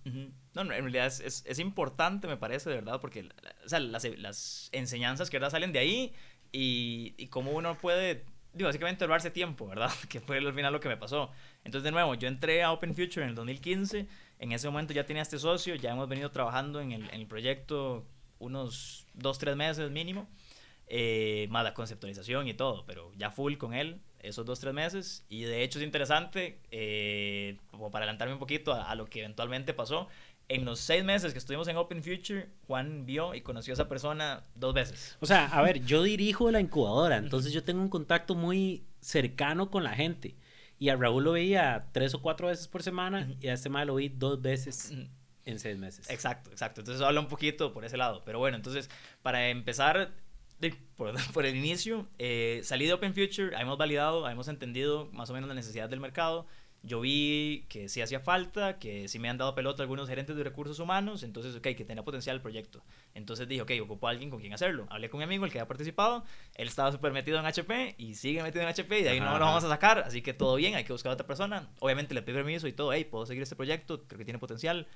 B: No, en realidad es, es, es, importante, me parece, de verdad, porque o sea, las, las, enseñanzas que verdad salen de ahí y, y cómo uno puede digo, básicamente ahorrarse tiempo, ¿verdad? Que fue al final lo que me pasó. Entonces, de nuevo, yo entré a Open Future en el 2015. En ese momento ya tenía este socio, ya hemos venido trabajando en el, en el proyecto unos dos, tres meses mínimo. Eh, más la conceptualización y todo, pero ya full con él esos dos, tres meses. Y de hecho es interesante, eh, como para adelantarme un poquito a, a, lo que eventualmente pasó, en los seis meses que estuvimos en Open Future, Juan vio y conoció a esa persona dos veces.
A: O sea, a ver, yo dirijo la incubadora, entonces yo tengo un contacto muy cercano con la gente. Y a Raúl lo veía tres o cuatro veces por semana y a este mal lo vi dos veces en seis meses.
B: Exacto, exacto. Entonces habla un poquito por ese lado. Pero bueno, entonces para empezar por, por el inicio, eh, salí de Open Future, hemos validado, hemos entendido más o menos la necesidad del mercado yo vi que sí hacía falta, que sí me han dado pelota algunos gerentes de recursos humanos, entonces, ok, que tenía potencial el proyecto. Entonces dije, ok, ocupo a alguien con quien hacerlo. Hablé con mi amigo, el que había participado, él estaba súper metido en HP y sigue metido en HP y de ahí no lo vamos a sacar, así que todo bien, hay que buscar a otra persona. Obviamente le pedí permiso y todo, hey, puedo seguir este proyecto, creo que tiene potencial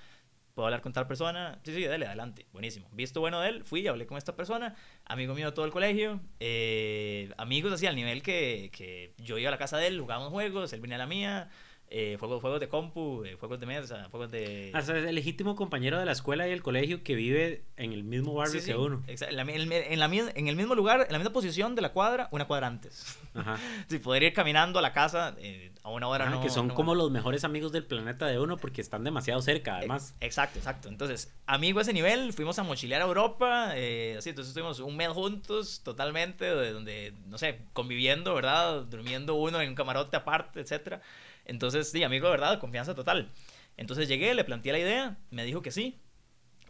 B: puedo hablar con tal persona. Sí, sí, dale, adelante. Buenísimo. Visto bueno de él, fui, hablé con esta persona, amigo mío de todo el colegio, eh, amigos así al nivel que, que yo iba a la casa de él, jugábamos juegos, él venía a la mía eh, juegos, juegos de compu, eh, juegos de mesa, juegos de...
C: O sea, es el legítimo compañero de la escuela y el colegio que vive en el mismo barrio que uno.
B: En, la, en, la, en, el mismo lugar, en la misma posición de la cuadra, una cuadra antes. Ajá. sí, poder ir caminando a la casa eh, a una hora no...
C: Que son como los mejores amigos del planeta de uno porque están demasiado cerca, además.
B: Exacto, exacto. Entonces, amigo a ese nivel, fuimos a mochilear a Europa, eh, así, entonces estuvimos un mes juntos totalmente, donde, no sé, conviviendo, ¿verdad? Durmiendo uno en un camarote aparte, etcétera. Entonces, sí, amigo, de verdad, confianza total. Entonces llegué, le planteé la idea, me dijo que sí.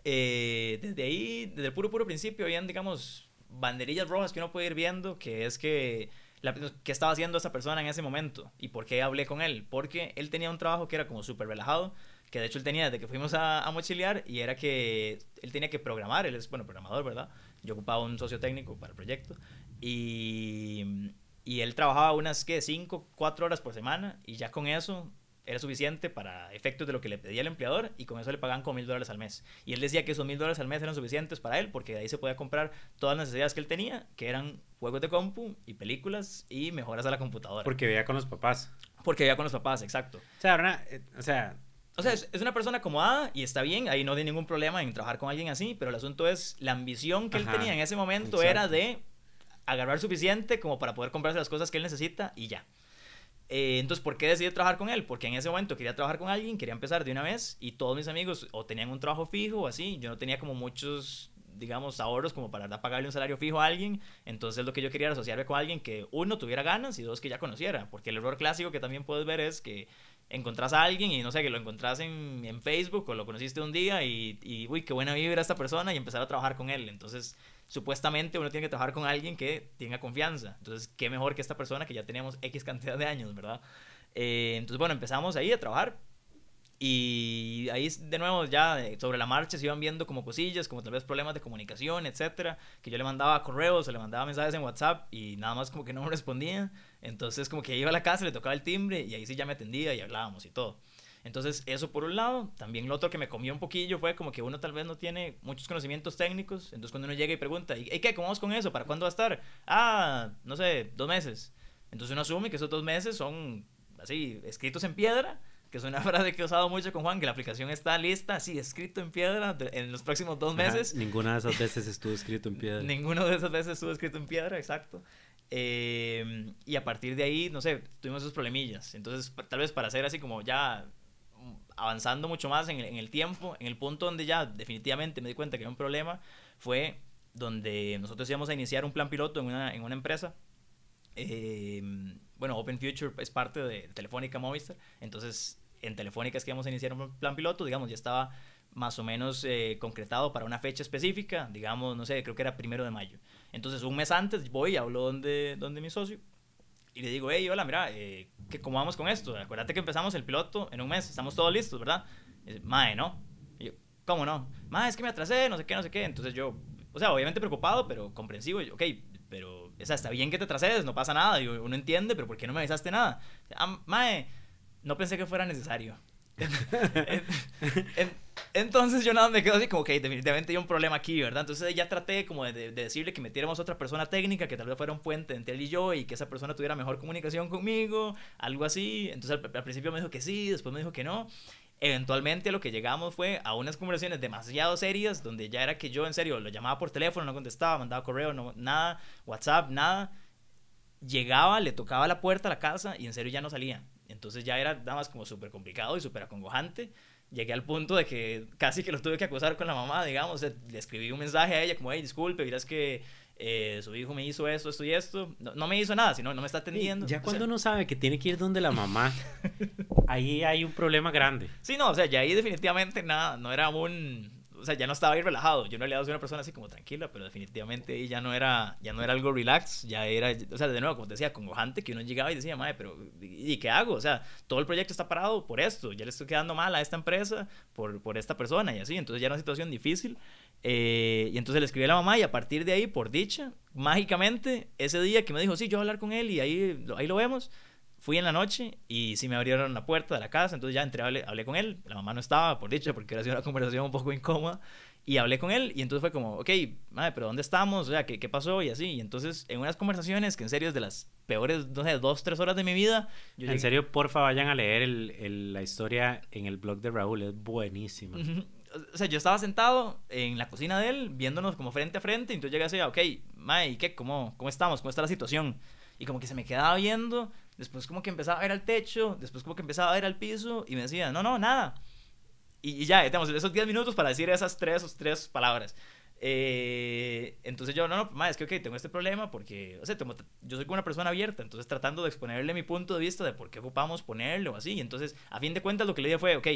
B: Eh, desde ahí, desde el puro, puro principio, habían, digamos, banderillas rojas que uno puede ir viendo, que es que, la, estaba haciendo esa persona en ese momento y por qué hablé con él. Porque él tenía un trabajo que era como súper relajado, que de hecho él tenía desde que fuimos a, a, mochilear y era que él tenía que programar, él es, bueno, programador, ¿verdad? Yo ocupaba un socio técnico para el proyecto y y él trabajaba unas, ¿qué? 5, 4 horas por semana y ya con eso era suficiente para efectos de lo que le pedía el empleador y con eso le pagaban como mil dólares al mes. Y él decía que esos mil dólares al mes eran suficientes para él porque de ahí se podía comprar todas las necesidades que él tenía, que eran juegos de compu y películas y mejoras a la computadora.
C: Porque vivía con los papás.
B: Porque vivía con los papás, exacto.
C: O sea, eh, o sea
B: o sea, es, una persona acomodada y está bien, ahí no hay ningún problema en trabajar con alguien así, pero el asunto es, la ambición que él tenía en ese momento era de agarrar suficiente como para poder comprarse las cosas que él necesita y ya. Eh, entonces, ¿por qué decidí trabajar con él? Porque en ese momento quería trabajar con alguien, quería empezar de una vez y todos mis amigos o tenían un trabajo fijo o así. Yo no tenía como muchos, digamos, ahorros como para pagarle un salario fijo a alguien. Entonces, lo que yo quería era asociarme con alguien que, uno, tuviera ganas y dos, que ya conociera. Porque el error clásico que también puedes ver es que encontrás a alguien y no sé, que lo encontrás en, en Facebook o lo conociste un día y, y, uy, qué buena vibra esta persona y empezar a trabajar con él. Entonces, supuestamente uno tiene que trabajar con alguien que tenga confianza. Entonces, qué mejor que esta persona que ya teníamos X cantidad de años, ¿verdad? Eh, entonces, bueno, empezamos ahí a trabajar. Y ahí de nuevo ya eh, sobre la marcha se iban viendo como cosillas, como tal vez problemas de comunicación, etcétera, que yo le mandaba correos o le mandaba mensajes en WhatsApp y nada más como que no me respondía. Entonces como que iba a la casa, le tocaba el timbre y ahí sí ya me atendía y hablábamos y todo. Entonces, eso por un lado. También lo otro que me comió un poquillo fue como que uno tal vez no tiene muchos conocimientos técnicos. Entonces, cuando uno llega y pregunta, ¿y qué? ¿Cómo vamos con eso? ¿Para cuándo va a estar? Ah, no sé, dos meses. Entonces, uno asume que esos dos meses son así, escritos en piedra. Que es una frase que he usado mucho con Juan, que la aplicación está lista, así, escrito en piedra en los próximos dos meses.
C: ninguna de esas veces estuvo escrito en piedra.
B: Ninguna de esas veces estuvo escrito en piedra, exacto. Eh, y a partir de ahí, no sé, tuvimos esos problemillas. Entonces, tal vez para hacer así como ya avanzando mucho más en el, tiempo, en el punto donde ya definitivamente me di cuenta que era un problema, fue donde nosotros íbamos a iniciar un plan piloto en una, en una empresa. Eh, bueno, Open Future es parte de Telefónica Movistar, entonces en Telefónica es que íbamos a iniciar un plan piloto, digamos, ya estaba más o menos eh, concretado para una fecha específica, digamos, no sé, creo que era primero de mayo. Entonces, un mes antes voy hablo donde, donde mi socio y le digo, hey, hola, mira, eh, ¿cómo vamos con esto? Acuérdate que empezamos el piloto en un mes, estamos todos listos, ¿verdad? dice, Mae, ¿no? Y yo, ¿cómo no? Mae, es que me atrasé, no sé qué, no sé qué. Entonces yo, o sea, obviamente preocupado, pero comprensivo. Y yo, ok, pero, o sea, está bien que te atrases, no pasa nada. Y uno entiende, pero ¿por qué no me avisaste nada? Ah, mae, no pensé que fuera necesario. Entonces yo nada me quedo así como que definitivamente hay un problema aquí, ¿verdad? Entonces ya traté como de, decirle que metiéramos otra persona técnica que tal vez fuera un puente entre él y yo y que esa persona tuviera mejor comunicación conmigo, algo así. Entonces al, principio me dijo que sí, después me dijo que no. Eventualmente lo que llegamos fue a unas conversaciones demasiado serias donde ya era que yo en serio lo llamaba por teléfono, no contestaba, mandaba correo, no, nada, WhatsApp, nada. Llegaba, le tocaba la puerta a la casa y en serio ya no salía. Entonces ya era nada más como súper complicado y súper acongojante. Llegué al punto de que casi que lo tuve que acusar con la mamá, digamos. Le escribí un mensaje a ella como, hey, disculpe, miras que eh, su hijo me hizo esto, esto y esto. No, me hizo nada, sino no me está atendiendo.
C: ya cuando uno sabe que tiene que ir donde la mamá, ahí hay un problema grande.
B: Sí, no, o sea, ya ahí definitivamente nada, no era un, o sea, ya no estaba ahí relajado. Yo en realidad soy una persona así como tranquila, pero definitivamente ya no era, ya no era algo relax, ya era, o sea, de nuevo, como te decía, congojante que uno llegaba y decía, madre, pero ¿y qué hago? O sea, todo el proyecto está parado por esto, ya le estoy quedando mal a esta empresa por, por esta persona y así, entonces ya era una situación difícil. Eh, y entonces le escribí a la mamá y a partir de ahí, por dicha, mágicamente, ese día que me dijo, sí, yo voy a hablar con él y ahí, ahí lo vemos, fui en la noche y sí me abrieron la puerta de la casa, entonces ya entré, hablé, hablé con él, la mamá no estaba, por dicha, porque era sido una conversación un poco incómoda, y hablé con él y entonces fue como, ok, madre, pero ¿dónde estamos? O sea, ¿qué, ¿qué, pasó? Y así, y entonces en unas conversaciones que en serio es de las peores, no sé, dos, tres horas de mi vida.
A: Yo en serio, porfa, vayan a leer el, el, la historia en el blog de Raúl, es buenísima.
B: O sea, yo estaba sentado en la cocina de él, viéndonos como frente a frente, y entonces llegué así, ok, madre, ¿y qué? ¿Cómo, ¿Cómo estamos? ¿Cómo está la situación? Y como que se me quedaba viendo, después como que empezaba a ver al techo, después como que empezaba a ver al piso, y me decía, no, no, nada y, ya, tenemos esos 10 minutos para decir esas tres, esas tres palabras. Eh, entonces yo, no, no, ma, es que, ok, tengo este problema porque, o sea, yo soy como una persona abierta, entonces tratando de exponerle mi punto de vista de por qué ocupamos ponerlo así. Entonces, a fin de cuentas, lo que le dije fue, ok,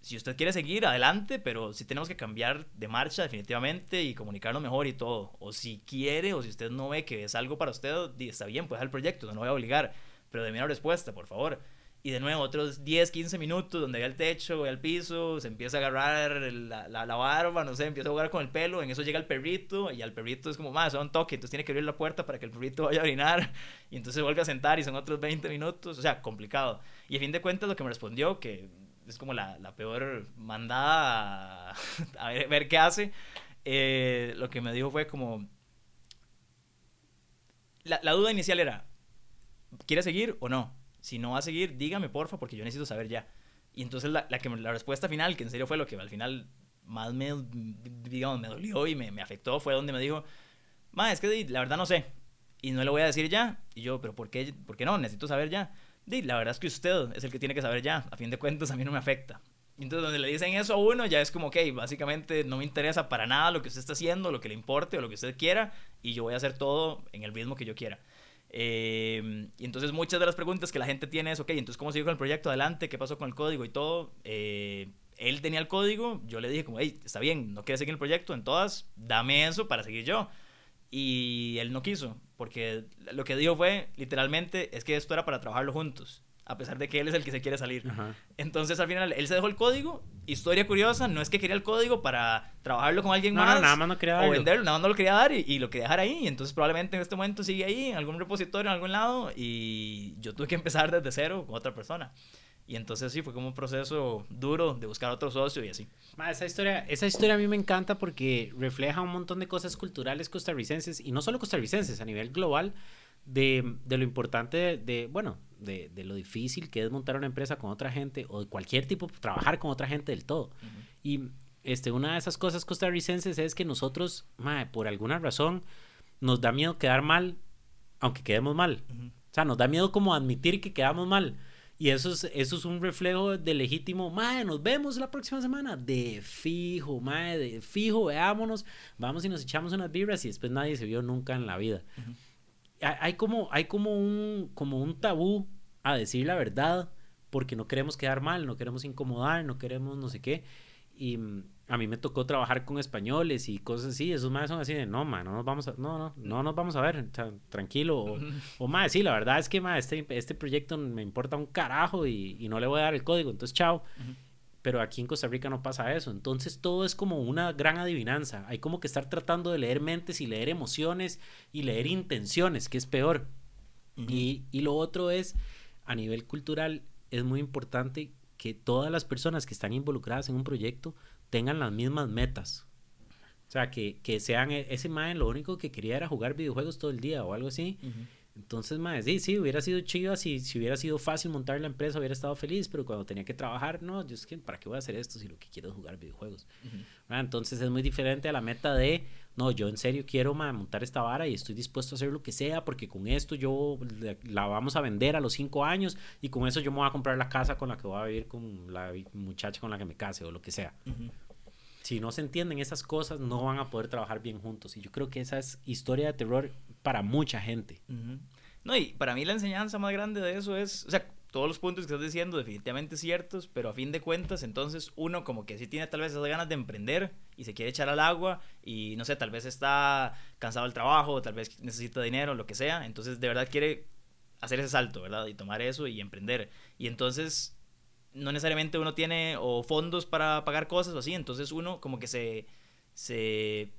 B: si usted quiere seguir, adelante, pero si tenemos que cambiar de marcha definitivamente y comunicarlo mejor y todo. O si quiere, o si usted no ve que es algo para usted, está bien, pues el proyecto, no lo voy a obligar, pero de una respuesta, por favor. Y de nuevo, otros 10, 15 minutos donde ve al techo, ve al piso, se empieza a agarrar la, la, barba, no sé, empieza a jugar con el pelo. En eso llega el perrito y al perrito es como, más, son toque, entonces tiene que abrir la puerta para que el perrito vaya a orinar. Y entonces vuelve a sentar y son otros 20 minutos. O sea, complicado. Y a fin de cuentas, lo que me respondió, que es como la, la peor mandada a, ver, ver, qué hace, eh, lo que me dijo fue como. La, la duda inicial era: ¿quiere seguir o no? si no va a seguir, dígame porfa, porque yo necesito saber ya. Y entonces la, respuesta final, que en serio fue lo que al final más me, digamos, me dolió y me, afectó, fue donde me dijo, ma, es que la verdad no sé, y no le voy a decir ya. Y yo, pero ¿por qué, por qué no? Necesito saber ya. Di, la verdad es que usted es el que tiene que saber ya. A fin de cuentas, a mí no me afecta. Y entonces, donde le dicen eso a uno, ya es como, ok, básicamente no me interesa para nada lo que usted está haciendo, lo que le importe o lo que usted quiera, y yo voy a hacer todo en el mismo que yo quiera. Eh, y entonces muchas de las preguntas que la gente tiene es, ok, entonces ¿cómo sigo con el proyecto adelante? ¿Qué pasó con el código y todo? Eh, él tenía el código, yo le dije como, hey, está bien, no quieres seguir el proyecto, en todas, dame eso para seguir yo. Y él no quiso, porque lo que dijo fue, literalmente, es que esto era para trabajarlo juntos a pesar de que él es el que se quiere salir. Entonces, al final, él se dejó el código. Historia curiosa, no es que quería el código para trabajarlo con alguien más.
A: nada más no quería O
B: venderlo, nada más no lo quería dar y, lo quería dejar ahí. Y entonces, probablemente en este momento sigue ahí, en algún repositorio, en algún lado. Y yo tuve que empezar desde cero con otra persona. Y entonces sí, fue como un proceso duro de buscar otro socio y así.
A: esa, historia, esa historia a mí me encanta porque refleja un montón de cosas culturales costarricenses y no solo costarricenses, a nivel global, de, de lo importante de, bueno, de, de, lo difícil que es montar una empresa con otra gente o de cualquier tipo, trabajar con otra gente del todo. Y este, una de esas cosas costarricenses es que nosotros, por alguna razón, nos da miedo quedar mal, aunque quedemos mal. O sea, nos da miedo como admitir que quedamos mal. Y eso es, eso es un reflejo de legítimo, madre, nos vemos la próxima semana. De fijo, madre, de fijo, veámonos, vamos y nos echamos unas vibras y después nadie se vio nunca en la vida hay como, hay como un, como un tabú a decir la verdad porque no queremos quedar mal, no queremos incomodar, no queremos no sé qué. Y mm, a mí me tocó trabajar con españoles y cosas así. Esos más son así de, no, ma, no nos vamos a, no, no, no nos vamos a ver, tranquilo. O, o ma, sí, la verdad es que, ma, este, este proyecto me importa un carajo y, y no le voy a dar el código, entonces chao pero aquí en Costa Rica no pasa eso. Entonces todo es como una gran adivinanza. Hay como que estar tratando de leer mentes y leer emociones y leer intenciones, que es peor. y, y, lo otro es, a nivel cultural, es muy importante que todas las personas que están involucradas en un proyecto tengan las mismas metas. O sea, que, que sean e, ese man lo único que quería era jugar videojuegos todo el día o algo así. Entonces, más sí, sí, hubiera sido chido si, si hubiera sido fácil montar la empresa, hubiera estado feliz, pero cuando tenía que trabajar, no, yo es que, ¿para qué voy a hacer esto si lo que quiero es jugar videojuegos? Entonces es muy diferente a la meta de, no, yo en serio quiero montar esta vara y estoy dispuesto a hacer lo que sea porque con esto yo la vamos a vender a los cinco años y con eso yo me voy a comprar la casa con la que voy a vivir con la muchacha con la que me case o lo que sea. Si no se entienden esas cosas, no van a poder trabajar bien juntos. Y yo creo que esa es historia de terror para mucha gente.
B: No, y para mí la enseñanza más grande de eso es, o sea, todos los puntos que estás diciendo definitivamente ciertos, pero a fin de cuentas, entonces uno como que sí tiene tal vez esas ganas de emprender y se quiere echar al agua y no sé, tal vez está cansado del trabajo, tal vez necesita dinero, lo que sea, entonces de verdad quiere hacer ese salto, ¿verdad? Y tomar eso y emprender. Y entonces no necesariamente uno tiene o fondos para pagar cosas o así, entonces uno como que se se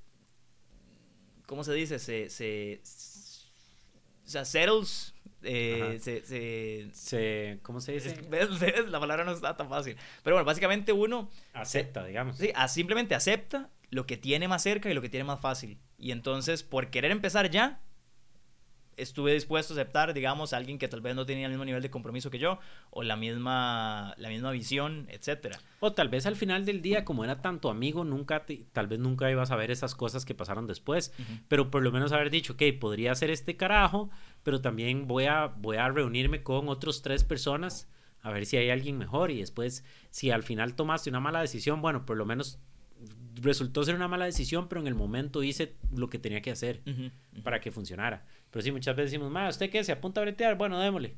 B: ¿cómo se dice? Se se, o sea, settles eh, se,
A: se, ¿Cómo se dice?
B: La palabra no está tan fácil. Pero bueno, básicamente uno...
A: Acepta, digamos.
B: Sí, simplemente acepta lo que tiene más cerca y lo que tiene más fácil. Y entonces, por querer empezar ya, estuve dispuesto a aceptar, digamos, a alguien que tal vez no tenía el mismo nivel de compromiso que yo, o la misma, la misma visión, etcétera.
A: O tal vez al final del día, como era tanto amigo, nunca tal vez nunca ibas a ver esas cosas que pasaron después. Pero por lo menos haber dicho, ok, podría ser este carajo, pero también voy a, voy a reunirme con otros tres personas a ver si hay alguien mejor. Y después, si al final tomaste una mala decisión, bueno, por lo menos resultó ser una mala decisión, pero en el momento hice lo que tenía que hacer para que funcionara. Pero sí, muchas veces decimos, ma, ¿usted qué? ¿Se apunta a bretear? Bueno, démosle.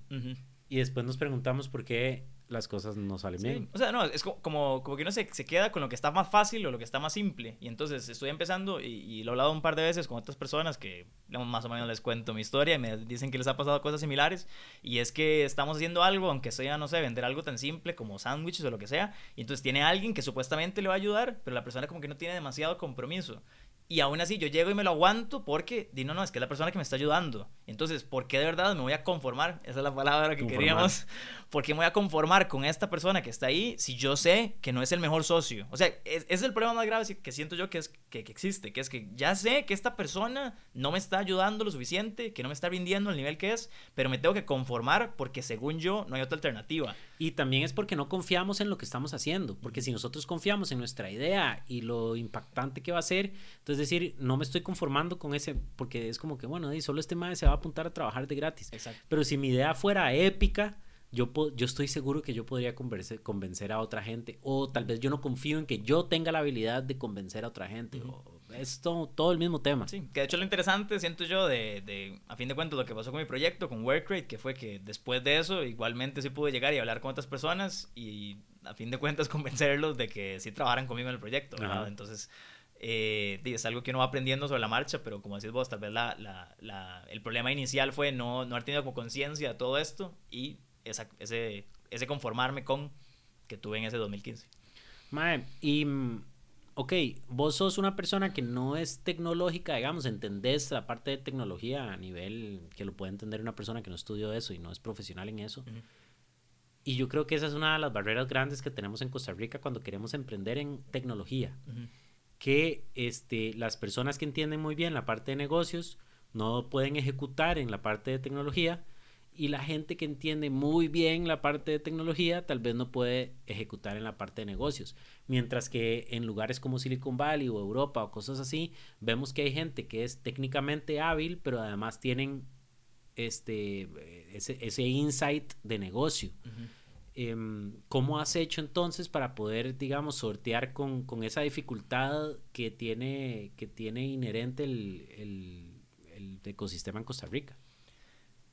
A: Y después nos preguntamos por qué las cosas no salen bien.
B: O sea, no, es como, como que uno se, se, queda con lo que está más fácil o lo que está más simple. Y entonces estoy empezando y, lo he hablado un par de veces con otras personas que más o menos les cuento mi historia y me dicen que les ha pasado cosas similares. Y es que estamos haciendo algo, aunque sea, no sé, vender algo tan simple como sándwiches o lo que sea. Y entonces tiene alguien que supuestamente le va a ayudar, pero la persona como que no tiene demasiado compromiso. Y aún así yo llego y me lo aguanto porque, di, no, no, es que es la persona que me está ayudando. Entonces, ¿por qué de verdad me voy a conformar? Esa es la palabra que queríamos. ¿Por qué me voy a conformar con esta persona que está ahí si yo sé que no es el mejor socio? O sea, es, es el problema más grave que siento yo que, es, que, que, existe, que es que ya sé que esta persona no me está ayudando lo suficiente, que no me está rindiendo al nivel que es, pero me tengo que conformar porque según yo no hay otra alternativa.
A: Y también es porque no confiamos en lo que estamos haciendo, porque si nosotros confiamos en nuestra idea y lo impactante que va a ser, entonces decir, no me estoy conformando con ese, porque es como que, bueno, solo este madre se va a apuntar a trabajar de gratis.
B: Exacto.
A: Pero si mi idea fuera épica, yo, yo estoy seguro que yo podría convencer, convencer a otra gente, o tal vez yo no confío en que yo tenga la habilidad de convencer a otra gente. o, es todo, el mismo tema.
B: Sí, que de hecho lo interesante, siento yo, de, de, a fin de cuentas, lo que pasó con mi proyecto, con Workrate, que fue que después de eso, igualmente sí pude llegar y hablar con otras personas y a fin de cuentas convencerlos de que sí trabajaran conmigo en el proyecto, ¿verdad? Entonces, eh, es algo que uno va aprendiendo sobre la marcha, pero como decís vos, tal vez la, la, la, el problema inicial fue no, no haber tenido como conciencia de todo esto y esa, ese, ese conformarme con que tuve en ese 2015.
A: Mae, y mm, ok, vos sos una persona que no es tecnológica, digamos, entendés la parte de tecnología a nivel que lo puede entender una persona que no estudió eso y no es profesional en eso. Y yo creo que esa es una de las barreras grandes que tenemos en Costa Rica cuando queremos emprender en tecnología. Que este, las personas que entienden muy bien la parte de negocios no pueden ejecutar en la parte de tecnología y la gente que entiende muy bien la parte de tecnología tal vez no puede ejecutar en la parte de negocios. Mientras que en lugares como Silicon Valley o Europa o cosas así, vemos que hay gente que es técnicamente hábil, pero además tienen este, ese, insight de negocio. Em, ¿Cómo has hecho entonces para poder, digamos, sortear con, esa dificultad que tiene, que tiene inherente el ecosistema en Costa Rica?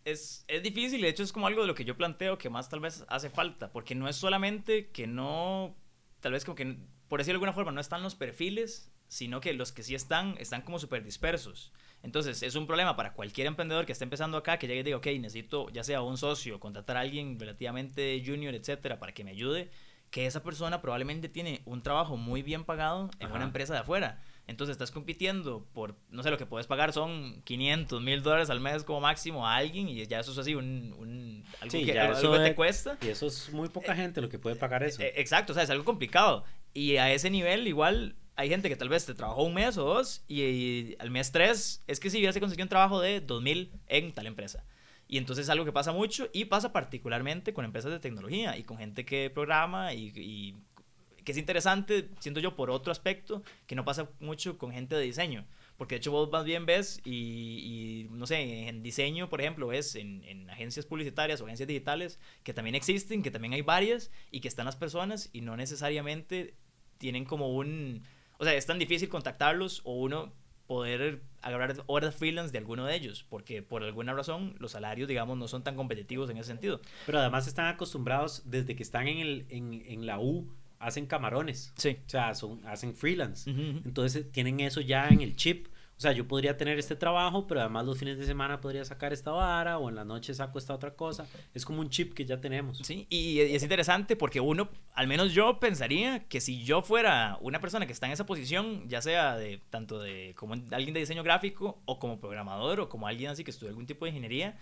B: Es, es difícil, de hecho es como algo de lo que yo planteo que más tal vez hace falta, porque no es solamente que no, tal vez como que, por decirlo de alguna forma, no están los perfiles, sino que los que sí están, están como súper dispersos. Entonces, es un problema para cualquier emprendedor que esté empezando acá, que llegue y diga, ok, necesito ya sea un socio, contratar a alguien relativamente junior, etcétera, para que me ayude, que esa persona probablemente tiene un trabajo muy bien pagado en una empresa de afuera. Entonces estás compitiendo por, no sé, lo que puedes pagar son 500, mil dólares al mes como máximo a alguien y ya eso es así, un, un algo, que, te cuesta.
A: Y eso es muy poca gente lo que puede pagar eso.
B: E, exacto, o sea, es algo complicado. Y a ese nivel igual hay gente que tal vez te trabajó un mes o dos y, al mes tres es que si hubiese conseguido un trabajo de 2000 en tal empresa. Y entonces es algo que pasa mucho y pasa particularmente con empresas de tecnología y con gente que programa y, y que es interesante, siento yo, por otro aspecto, que no pasa mucho con gente de diseño. Porque de hecho vos más bien ves y, no sé, en diseño, por ejemplo, ves en, en, agencias publicitarias o agencias digitales que también existen, que también hay varias y que están las personas y no necesariamente tienen como un... O sea, es tan difícil contactarlos o uno poder agarrar horas freelance de alguno de ellos, porque por alguna razón los salarios, digamos, no son tan competitivos en ese sentido.
A: Pero además están acostumbrados desde que están en, el, en, en la U hacen camarones.
B: Sí.
A: O sea, son, hacen freelance.
B: Ujú, ujú.
A: Entonces tienen eso ya en el chip. O sea, yo podría tener este trabajo, pero además los fines de semana podría sacar esta vara o en la noche saco esta otra cosa. Es como un chip que ya tenemos.
B: Sí, y, y es interesante porque uno, al menos yo pensaría que si yo fuera una persona que está en esa posición, ya sea de tanto de como alguien de diseño gráfico o como programador o como alguien así que estudia algún tipo de ingeniería,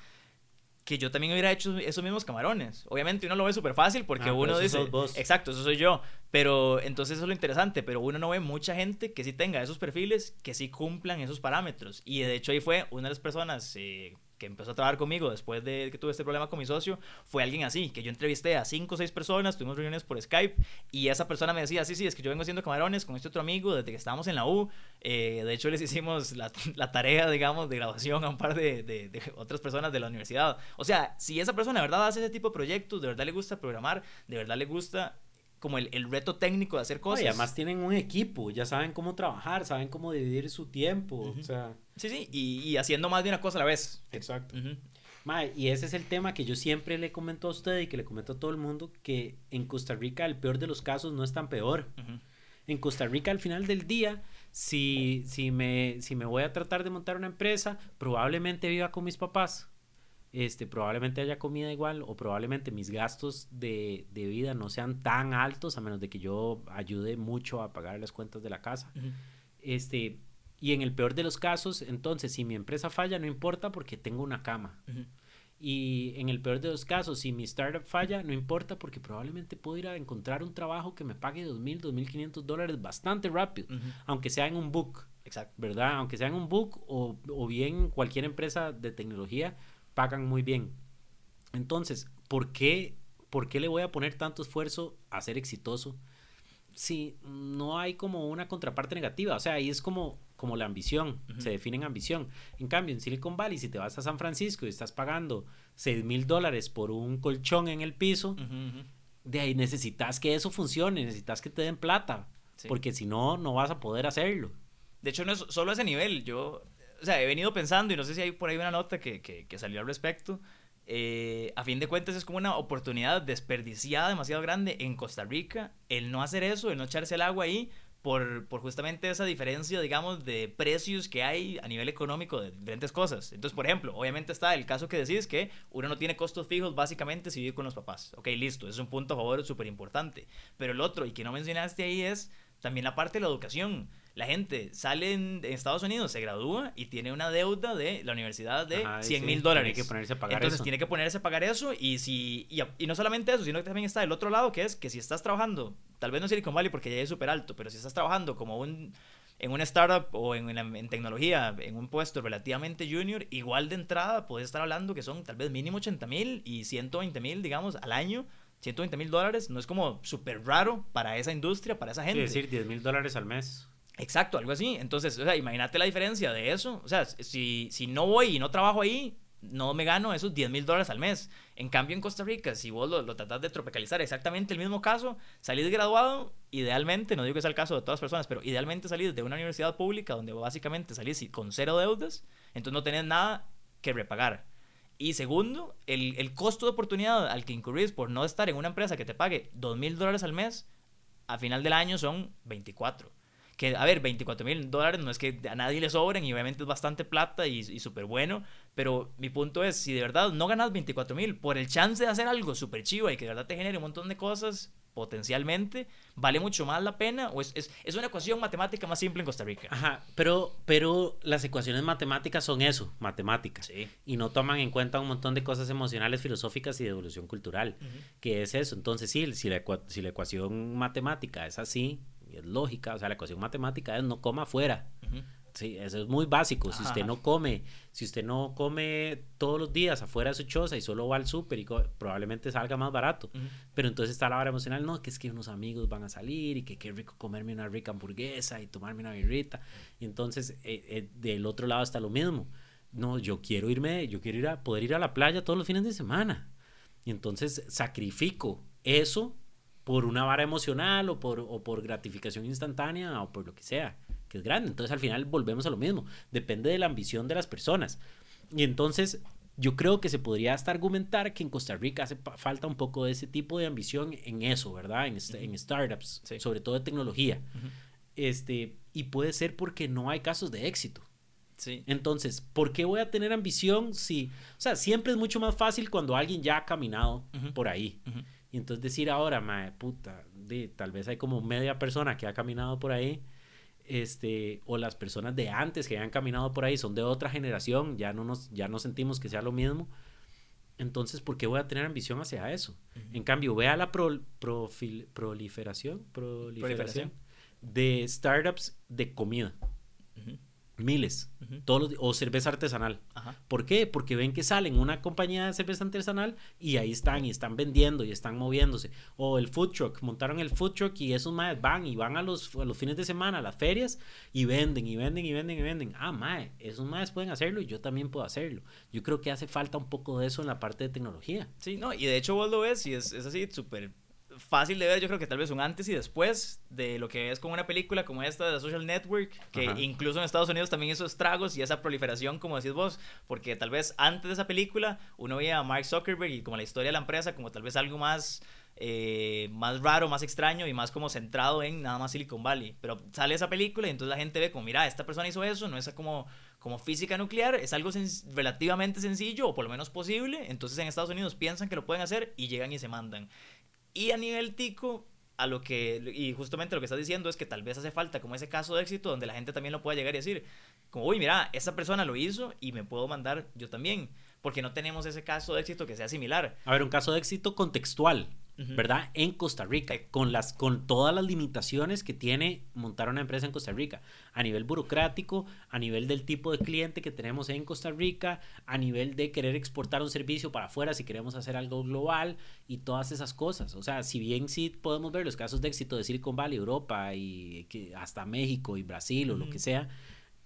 B: que yo también hubiera hecho esos mismos camarones. Obviamente uno lo ve súper fácil porque
A: Ah,
B: uno dice,
A: vos.
B: exacto, eso soy yo, pero entonces eso es lo interesante, pero uno no ve mucha gente que sí tenga esos perfiles, que sí cumplan esos parámetros. Y de hecho ahí fue una de las personas eh, que empezó a trabajar conmigo después de que tuve este problema con mi socio, fue alguien así, que yo entrevisté a cinco o seis personas, tuvimos reuniones por Skype y esa persona me decía, sí, sí, es que yo vengo haciendo camarones con este otro amigo desde que estábamos en la U, Eh, de hecho les hicimos la, la tarea, digamos, de grabación a un par de, de- de otras personas de la universidad. O sea, si esa persona de verdad hace ese tipo de proyectos, de verdad le gusta programar, de verdad le gusta como el, el reto técnico de hacer
A: No,
B: cosas.
A: y además tienen un equipo, ya saben cómo trabajar, saben cómo dividir su tiempo. O sea,
B: Sí, sí, y, y haciendo más de una cosa a la vez.
A: exacto.
B: Ujú.
A: Mae, y ese es el tema que yo siempre le comento a usted y que le comento a todo el mundo, que en Costa Rica el peor de los casos no es tan peor. En Costa Rica al final del día, si, si, me, si me voy a tratar de montar una empresa, probablemente viva con mis papás. Este, probablemente haya comida igual o probablemente mis gastos de, de vida no sean tan altos a menos de que yo ayude mucho a pagar las cuentas de la casa. Este, y en el peor de los casos, entonces, si mi empresa falla, no importa porque tengo una cama. Y en el peor de los casos, si mi startup falla, no importa porque probablemente puedo ir a encontrar un trabajo que me pague 2.000, 2.500 dólares bastante rápido, aunque sea en un book,
B: Exacto.
A: ¿verdad? Aunque sea en un book o, o bien cualquier empresa de tecnología, pagan muy bien. Entonces, ¿por qué, ¿por qué le voy a poner tanto esfuerzo a ser exitoso? Si no hay como una contraparte negativa, o sea, ahí es como, como la ambición, se define en ambición. En cambio, en Silicon Valley, si te vas a San Francisco y estás pagando 6 mil dólares por un colchón en el piso, de ahí necesitas que eso funcione, necesitas que te den plata,
B: Sí.
A: porque si no, no vas a poder hacerlo.
B: De hecho, no es solo ese nivel. Yo, o sea, he venido pensando y no sé si hay por ahí una nota que, que, que salió al respecto. eh, a fin de cuentas es como una oportunidad desperdiciada demasiado grande en Costa Rica el no hacer eso, el no echarse el agua ahí por, por justamente esa diferencia, digamos, de precios que hay a nivel económico de diferentes cosas. Entonces, por ejemplo, obviamente está el caso que decís que uno no tiene costos fijos básicamente si vive con los papás. Ok, listo, es un punto a favor súper importante. Pero el otro, y que no mencionaste ahí, es también la parte de la educación. La gente sale en, en Estados Unidos, se gradúa y tiene una deuda de la universidad de
A: Ajá,
B: 100
A: sí,
B: mil dólares.
A: Tiene que ponerse a pagar
B: Entonces
A: eso.
B: tiene que ponerse a pagar eso y si y, y no solamente eso, sino que también está el otro lado que es que si estás trabajando, tal vez no en Silicon Valley porque ya es súper alto, pero si estás trabajando como un en una startup o en, en, en tecnología, en un puesto relativamente junior, igual de entrada puedes estar hablando que son tal vez mínimo 80 mil y 120 mil, digamos, al año. 120 mil dólares no es como súper raro para esa industria, para esa
A: Es
B: gente.
A: decir, 10 mil dólares al mes.
B: Exacto, algo así. Entonces, o sea, imagínate la diferencia de eso. O sea, si, si no voy y no trabajo ahí, no me gano esos 10 mil dólares al mes. En cambio, en Costa Rica, si vos lo, lo tratás de tropicalizar exactamente el mismo caso, salís graduado, idealmente, no digo que sea el caso de todas las personas, pero idealmente salís de una universidad pública donde básicamente salís con cero deudas, entonces no tenés nada que repagar. Y segundo, el, el costo de oportunidad al que incurrís por no estar en una empresa que te pague 2 mil dólares al mes, a final del año son 24. Que, a ver, 24 mil dólares no es que a nadie le sobren y obviamente es bastante plata y, y súper bueno, pero mi punto es, si de verdad no ganas 24 mil por el chance de hacer algo súper chivo y que de verdad te genere un montón de cosas potencialmente, ¿vale mucho más la pena? ¿O es, es, es una ecuación matemática más simple en Costa Rica?
A: Ajá, pero, pero las ecuaciones matemáticas son eso, matemáticas.
B: Sí.
A: Y no toman en cuenta un montón de cosas emocionales, filosóficas y de evolución cultural. que es eso? Entonces, sí, si la, si la ecuación matemática es así, y es lógica, o sea, la ecuación matemática es no coma afuera.
B: Ujú.
A: Sí, eso es muy básico. Si usted no come, si usted no come todos los días afuera de su choza y solo va al súper y probablemente salga más barato. Pero entonces está la vara emocional, no, que es que unos amigos van a salir y que qué rico comerme una rica hamburguesa y tomarme una birrita. Y entonces eh, eh, del otro lado está lo mismo. No, yo quiero irme, yo quiero ir a poder ir a la playa todos los fines de semana. Y entonces sacrifico eso por una vara emocional o por, o por gratificación instantánea o por lo que sea, que es grande. Entonces al final volvemos a lo mismo. Depende de la ambición de las personas. Y entonces yo creo que se podría hasta argumentar que en Costa Rica hace falta un poco de ese tipo de ambición en eso, ¿verdad? En, en startups, sobre todo de tecnología. este, y puede ser porque no hay casos de éxito. Sí. Entonces, ¿por qué voy a tener ambición si, o sea, siempre es mucho más fácil cuando alguien ya ha caminado por ahí. Y entonces decir ahora, madre puta, de, tal vez hay como media persona que ha caminado por ahí este, o las personas de antes que han caminado por ahí son de otra generación, ya no, nos, ya no sentimos que sea lo mismo. Entonces, ¿por qué voy a tener ambición hacia eso? En cambio, vea la proliferación, proliferación, de startups de comida. Miles. todos o cerveza artesanal. ¿Por qué? Porque ven que salen una compañía de cerveza artesanal y ahí están y están vendiendo y están moviéndose. O el food truck, montaron el food truck y esos más van y van a los, a los fines de semana a las ferias y venden y venden y venden y venden. Ah, mae, esos más pueden hacerlo y yo también puedo hacerlo. Yo creo que hace falta un poco de eso en la parte de tecnología.
B: Sí, no, y de hecho vos lo ves y es, es así súper fácil de ver, yo creo que tal vez un antes y después de lo que es con una película como esta de la Social Network, que incluso en Estados Unidos también hizo estragos y esa proliferación, como decís vos, porque tal vez antes de esa película uno veía a Mark Zuckerberg y como la historia de la empresa como tal vez algo más... Eh, más raro, más extraño y más como centrado en nada más Silicon Valley. Pero sale esa película y entonces la gente ve como, mira, esta persona hizo eso, no es como, como física nuclear, es algo relativamente sencillo o por lo menos posible. Entonces en Estados Unidos piensan que lo pueden hacer y llegan y se mandan. Y a nivel tico, a lo que, y justamente lo que estás diciendo es que tal vez hace falta como ese caso de éxito donde la gente también lo pueda llegar y decir, como, uy, mira, esa persona lo hizo y me puedo mandar yo también, porque no tenemos ese caso de éxito que sea similar.
A: A ver, un caso de éxito contextual. ¿Verdad? En Costa Rica, con, las, con todas las limitaciones que tiene montar una empresa en Costa Rica, a nivel burocrático, a nivel del tipo de cliente que tenemos en Costa Rica, a nivel de querer exportar un servicio para afuera si queremos hacer algo global y todas esas cosas. O sea, si bien sí podemos ver los casos de éxito de Silicon Valley, Europa y hasta México y Brasil o lo que sea,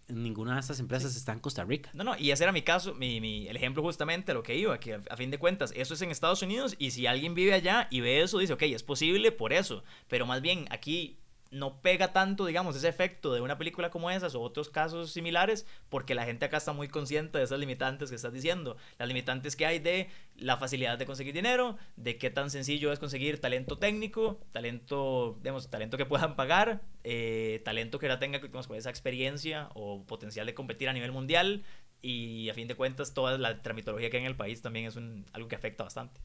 A: ninguna de estas empresas está en Costa Rica.
B: No, no, y ese era mi caso, mi, mi, el ejemplo justamente lo que iba, que a, fin de cuentas, eso es en Estados Unidos y si alguien vive allá y ve eso, dice, ok, es posible por eso, pero más bien aquí no pega tanto, digamos, ese efecto de una película como esas o otros casos similares, porque la gente acá está muy consciente de esas limitantes que estás diciendo. Las limitantes que hay de la facilidad de conseguir dinero, de qué tan sencillo es conseguir talento técnico, talento, digamos, talento que puedan pagar, eh, talento que ya tenga digamos, esa experiencia o potencial de competir a nivel mundial. Y a fin de cuentas, toda la tramitología que hay en el país también es algo que afecta bastante.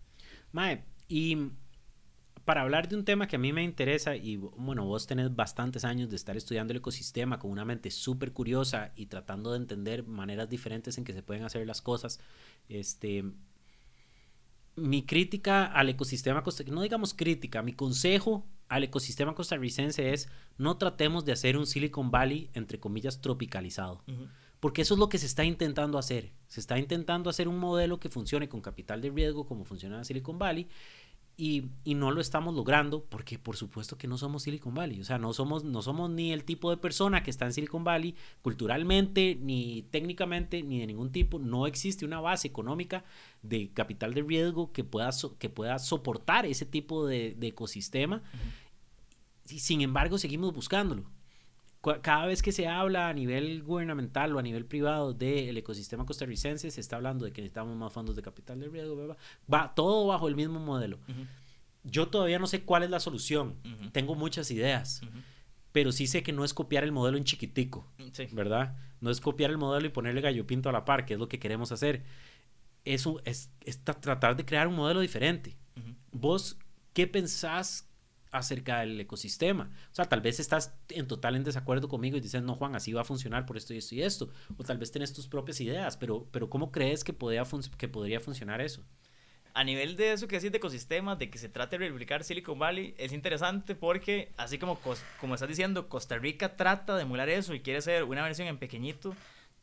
A: Mae, y para hablar de un tema que a mí me interesa, y bueno, vos tenés bastantes años de estar estudiando el ecosistema con una mente súper curiosa y tratando de entender maneras diferentes en que se pueden hacer las cosas, este, mi crítica al ecosistema costarricense, no digamos crítica, mi consejo al ecosistema costarricense es no tratemos de hacer un Silicon Valley, entre comillas, tropicalizado. Porque eso es lo que se está intentando hacer. Se está intentando hacer un modelo que funcione con capital de riesgo como funciona Silicon Valley y, no lo estamos logrando porque por supuesto que no somos Silicon Valley, o sea, no somos, no somos ni el tipo de persona que está en Silicon Valley culturalmente, ni técnicamente, ni de ningún tipo, no existe una base económica de capital de riesgo que pueda, que pueda soportar ese tipo de, ecosistema. Sin embargo, seguimos buscándolo cada vez que se habla a nivel gubernamental o a nivel privado del ecosistema costarricense, se está hablando de que necesitamos más fondos de capital de riesgo, va todo bajo el mismo modelo. Yo todavía no sé cuál es la solución, tengo muchas ideas, pero sí sé que no es copiar el modelo en chiquitico, ¿verdad? No es copiar el modelo y ponerle gallo pinto a la par, que es lo que queremos hacer. Eso es, es tratar de crear un modelo diferente. ¿Vos qué pensás acerca del ecosistema. O sea, tal vez estás en total en desacuerdo conmigo y dices, no, Juan, así va a funcionar por esto y esto y esto. O tal vez tienes tus propias ideas, pero, pero ¿cómo crees que, podría que podría funcionar eso?
B: A nivel de eso que decís de ecosistema, de que se trate de replicar Silicon Valley, es interesante porque, así como, como estás diciendo, Costa Rica trata de emular eso y quiere ser una versión en pequeñito,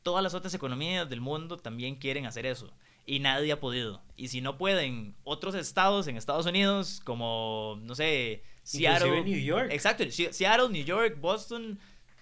B: todas las otras economías del mundo también quieren hacer eso y nadie ha podido. Y si no pueden otros estados en Estados Unidos, como, no sé, Seattle.
A: New York.
B: Exacto, Seattle, New York, Boston,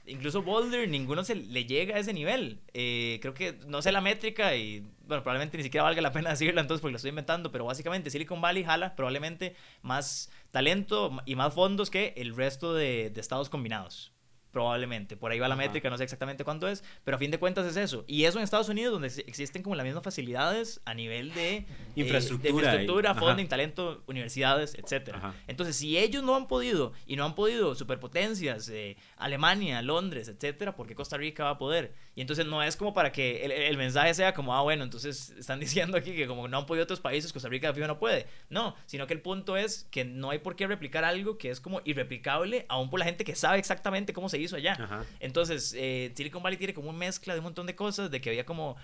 B: incluso Boulder, ninguno se le llega a ese nivel. Eh, creo que no sé la métrica y, bueno, probablemente ni siquiera valga la pena decirla entonces porque lo estoy inventando, pero básicamente Silicon Valley jala probablemente más talento y más fondos que el resto de, estados combinados. Probablemente. Por ahí va la métrica, no sé exactamente cuánto es, pero a fin de cuentas es eso. Y eso en Estados Unidos, donde existen como las mismas facilidades a nivel de
A: eh, infraestructura,
B: infraestructura funding, talento, universidades, etc. Entonces, si ellos no han podido, y no han podido superpotencias, eh, Alemania, Londres, etcétera, ¿por qué Costa Rica va a poder? Y entonces no es como para que el, mensaje sea como, ah, bueno, entonces están diciendo aquí que como no han podido otros países, Costa Rica de no puede. No, sino que el punto es que no hay por qué replicar algo que es como irreplicable, aún por la gente que sabe exactamente cómo se hizo allá. Entonces, eh, Silicon Valley tiene como una mezcla de un montón de cosas, de que había como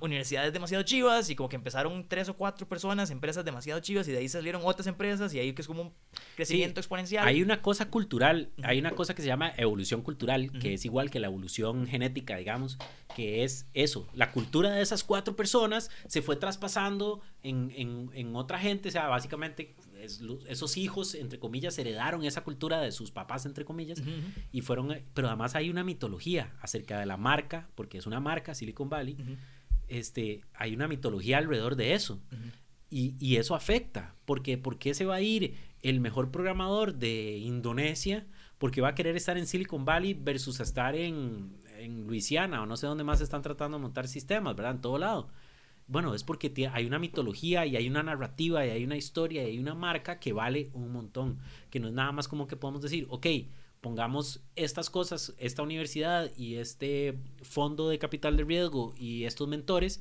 B: universidades demasiado chivas y como que empezaron tres o cuatro personas, empresas demasiado chivas y de ahí salieron otras empresas y ahí que es como un crecimiento exponencial.
A: Hay una cosa cultural, hay una cosa que se llama evolución cultural, que es igual que la evolución genética, digamos, que es eso, la cultura de esas cuatro personas se fue traspasando en, en, en otra gente, o sea, básicamente esos hijos, entre comillas, heredaron esa cultura de sus papás, entre comillas, y fueron, pero además hay una mitología acerca de la marca, porque es una marca, Silicon Valley, este, hay una mitología alrededor de eso. y, y, eso afecta, porque ¿por qué se va a ir el mejor programador de Indonesia? Porque va a querer estar en Silicon Valley versus estar en, en Luisiana o no sé dónde más están tratando de montar sistemas, ¿verdad? En todo lado. Bueno, es porque hay una mitología y hay una narrativa y hay una historia y hay una marca que vale un montón, que no es nada más como que podemos decir, ok, pongamos estas cosas, esta universidad y este fondo de capital de riesgo y estos mentores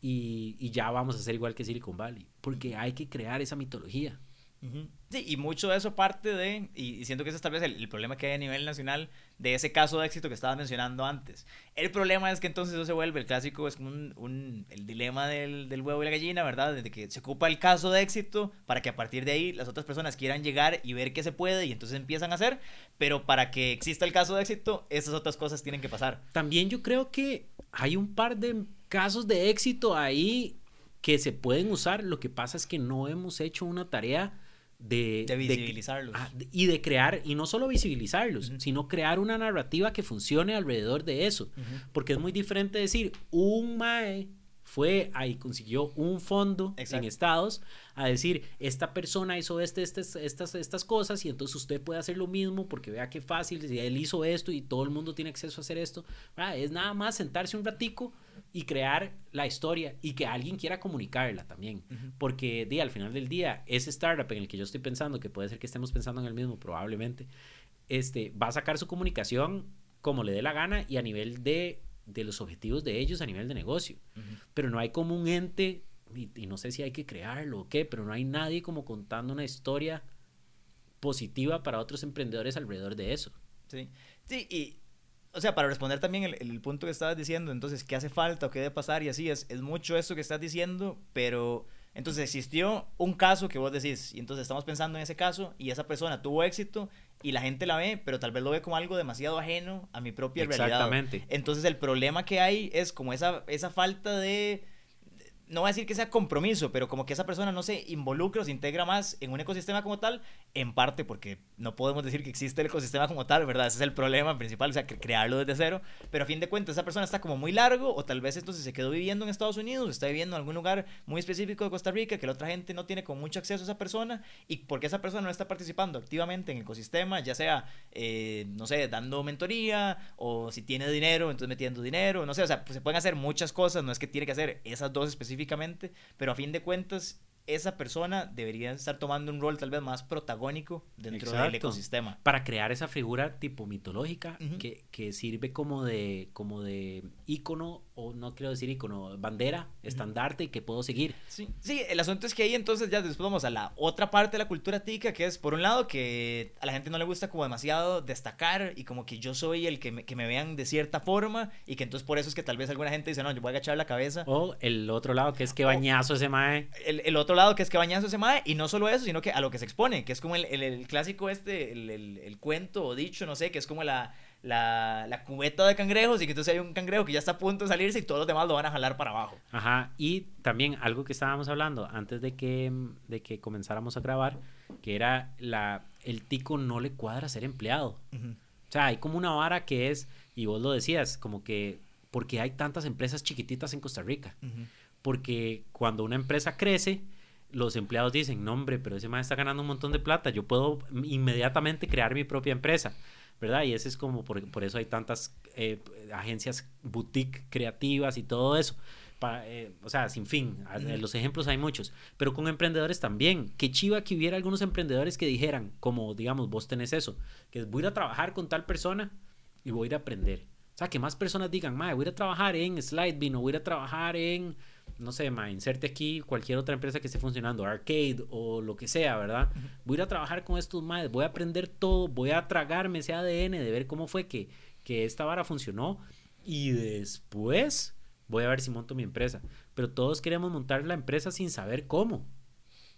A: y, y ya vamos a ser igual que Silicon Valley, porque hay que crear esa mitología.
B: Sí, y mucho de eso parte de, y siento que ese es tal vez el, problema que hay a nivel nacional de ese caso de éxito que estabas mencionando antes. El problema es que entonces eso se vuelve, el clásico es como un, el dilema del, del, huevo y la gallina, ¿verdad? De que se ocupa el caso de éxito para que a partir de ahí las otras personas quieran llegar y ver qué se puede y entonces empiezan a hacer, pero para que exista el caso de éxito, esas otras cosas tienen que pasar.
A: También yo creo que hay un par de casos de éxito ahí que se pueden usar, lo que pasa es que no hemos hecho una tarea de,
B: visibilizarlos.
A: Ah, y de crear, y no solo visibilizarlos, sino crear una narrativa que funcione alrededor de eso. Porque es muy diferente decir, un MAE fue ahí, consiguió un fondo en Estados a decir, esta persona hizo este, este, estas, estas cosas y entonces usted puede hacer lo mismo porque vea qué fácil, él hizo esto y todo el mundo tiene acceso a hacer esto. Es nada más sentarse un ratico y crear la historia y que alguien quiera comunicarla también. Porque di, al final del día, ese startup en el que yo estoy pensando, que puede ser que estemos pensando en el mismo probablemente, este, va a sacar su comunicación como le dé la gana y a nivel de, de los objetivos de ellos a nivel de negocio. Pero no hay como un ente, y, y, no sé si hay que crearlo o qué, pero no hay nadie como contando una historia positiva para otros emprendedores alrededor de eso.
B: Sí, sí, y o sea, para responder también el, punto que estabas diciendo, entonces, ¿qué hace falta o qué debe pasar? Y así es, es mucho eso que estás diciendo, pero entonces existió un caso que vos decís, y entonces estamos pensando en ese caso, y esa persona tuvo éxito, y la gente la ve, pero tal vez lo ve como algo demasiado ajeno a mi propia Exactamente. realidad. Entonces el problema que hay es como esa, esa falta de no voy a decir que sea compromiso, pero como que esa persona no se involucra o se integra más en un ecosistema como tal, en parte porque no podemos decir que existe el ecosistema como tal, ¿verdad? Ese es el problema principal, o sea, crearlo desde cero, pero a fin de cuentas esa persona está como muy largo o tal vez entonces se quedó viviendo en Estados Unidos, está viviendo en algún lugar muy específico de Costa Rica que la otra gente no tiene con mucho acceso a esa persona y porque esa persona no está participando activamente en el ecosistema, ya sea, eh, no sé, dando mentoría o si tiene dinero, entonces metiendo dinero, no sé, o sea, pues se pueden hacer muchas cosas, no es que tiene que hacer esas dos específicas pero a fin de cuentas esa persona debería estar tomando un rol tal vez más protagónico dentro del ecosistema.
A: Para crear esa figura tipo mitológica que, que, sirve como de, como de ícono, o no quiero decir ícono, bandera, estandarte y que puedo seguir.
B: Sí, sí, el asunto es que ahí entonces ya después vamos a la otra parte de la cultura tica, que es por un lado que a la gente no le gusta como demasiado destacar y como que yo soy el que me, que me vean de cierta forma y que entonces por eso es que tal vez alguna gente dice, no, yo voy a agachar la cabeza.
A: O el otro lado que es que bañazo ese mae.
B: El, el otro lado que es que bañazo ese mae, y no solo eso, sino que a lo que se expone, que es como el, el, clásico este, el, cuento o dicho, no sé, que es como la, la, la, cubeta de cangrejos y que entonces hay un cangrejo que ya está a punto de salirse y todos los demás lo van a jalar para abajo.
A: Ajá, y también algo que estábamos hablando antes de que, de que comenzáramos a grabar, que era la, el tico no le cuadra ser empleado. O sea, hay como una vara que es, y vos lo decías, como que, porque hay tantas empresas chiquititas en Costa Rica? Porque cuando una empresa crece, los empleados dicen, no hombre, pero ese man está ganando un montón de plata, yo puedo inmediatamente crear mi propia empresa. ¿verdad? Y ese es como, por, por eso hay tantas eh, agencias boutique creativas y todo eso. Eh, o sea, sin fin, los ejemplos hay muchos, pero con emprendedores también. Qué chiva que hubiera algunos emprendedores que dijeran, como digamos, vos tenés eso, que voy a ir a trabajar con tal persona y voy a ir a aprender. O sea, que más personas digan, voy a ir a trabajar en Slidebin o voy a ir a trabajar en, no sé, ma, inserte aquí cualquier otra empresa que esté funcionando, Arcade o lo que sea, ¿verdad? Voy a ir a trabajar con estos más, voy a aprender todo, voy a tragarme ese ADN de ver cómo fue que, que esta vara funcionó y después voy a ver si monto mi empresa. Pero todos queremos montar la empresa sin saber cómo.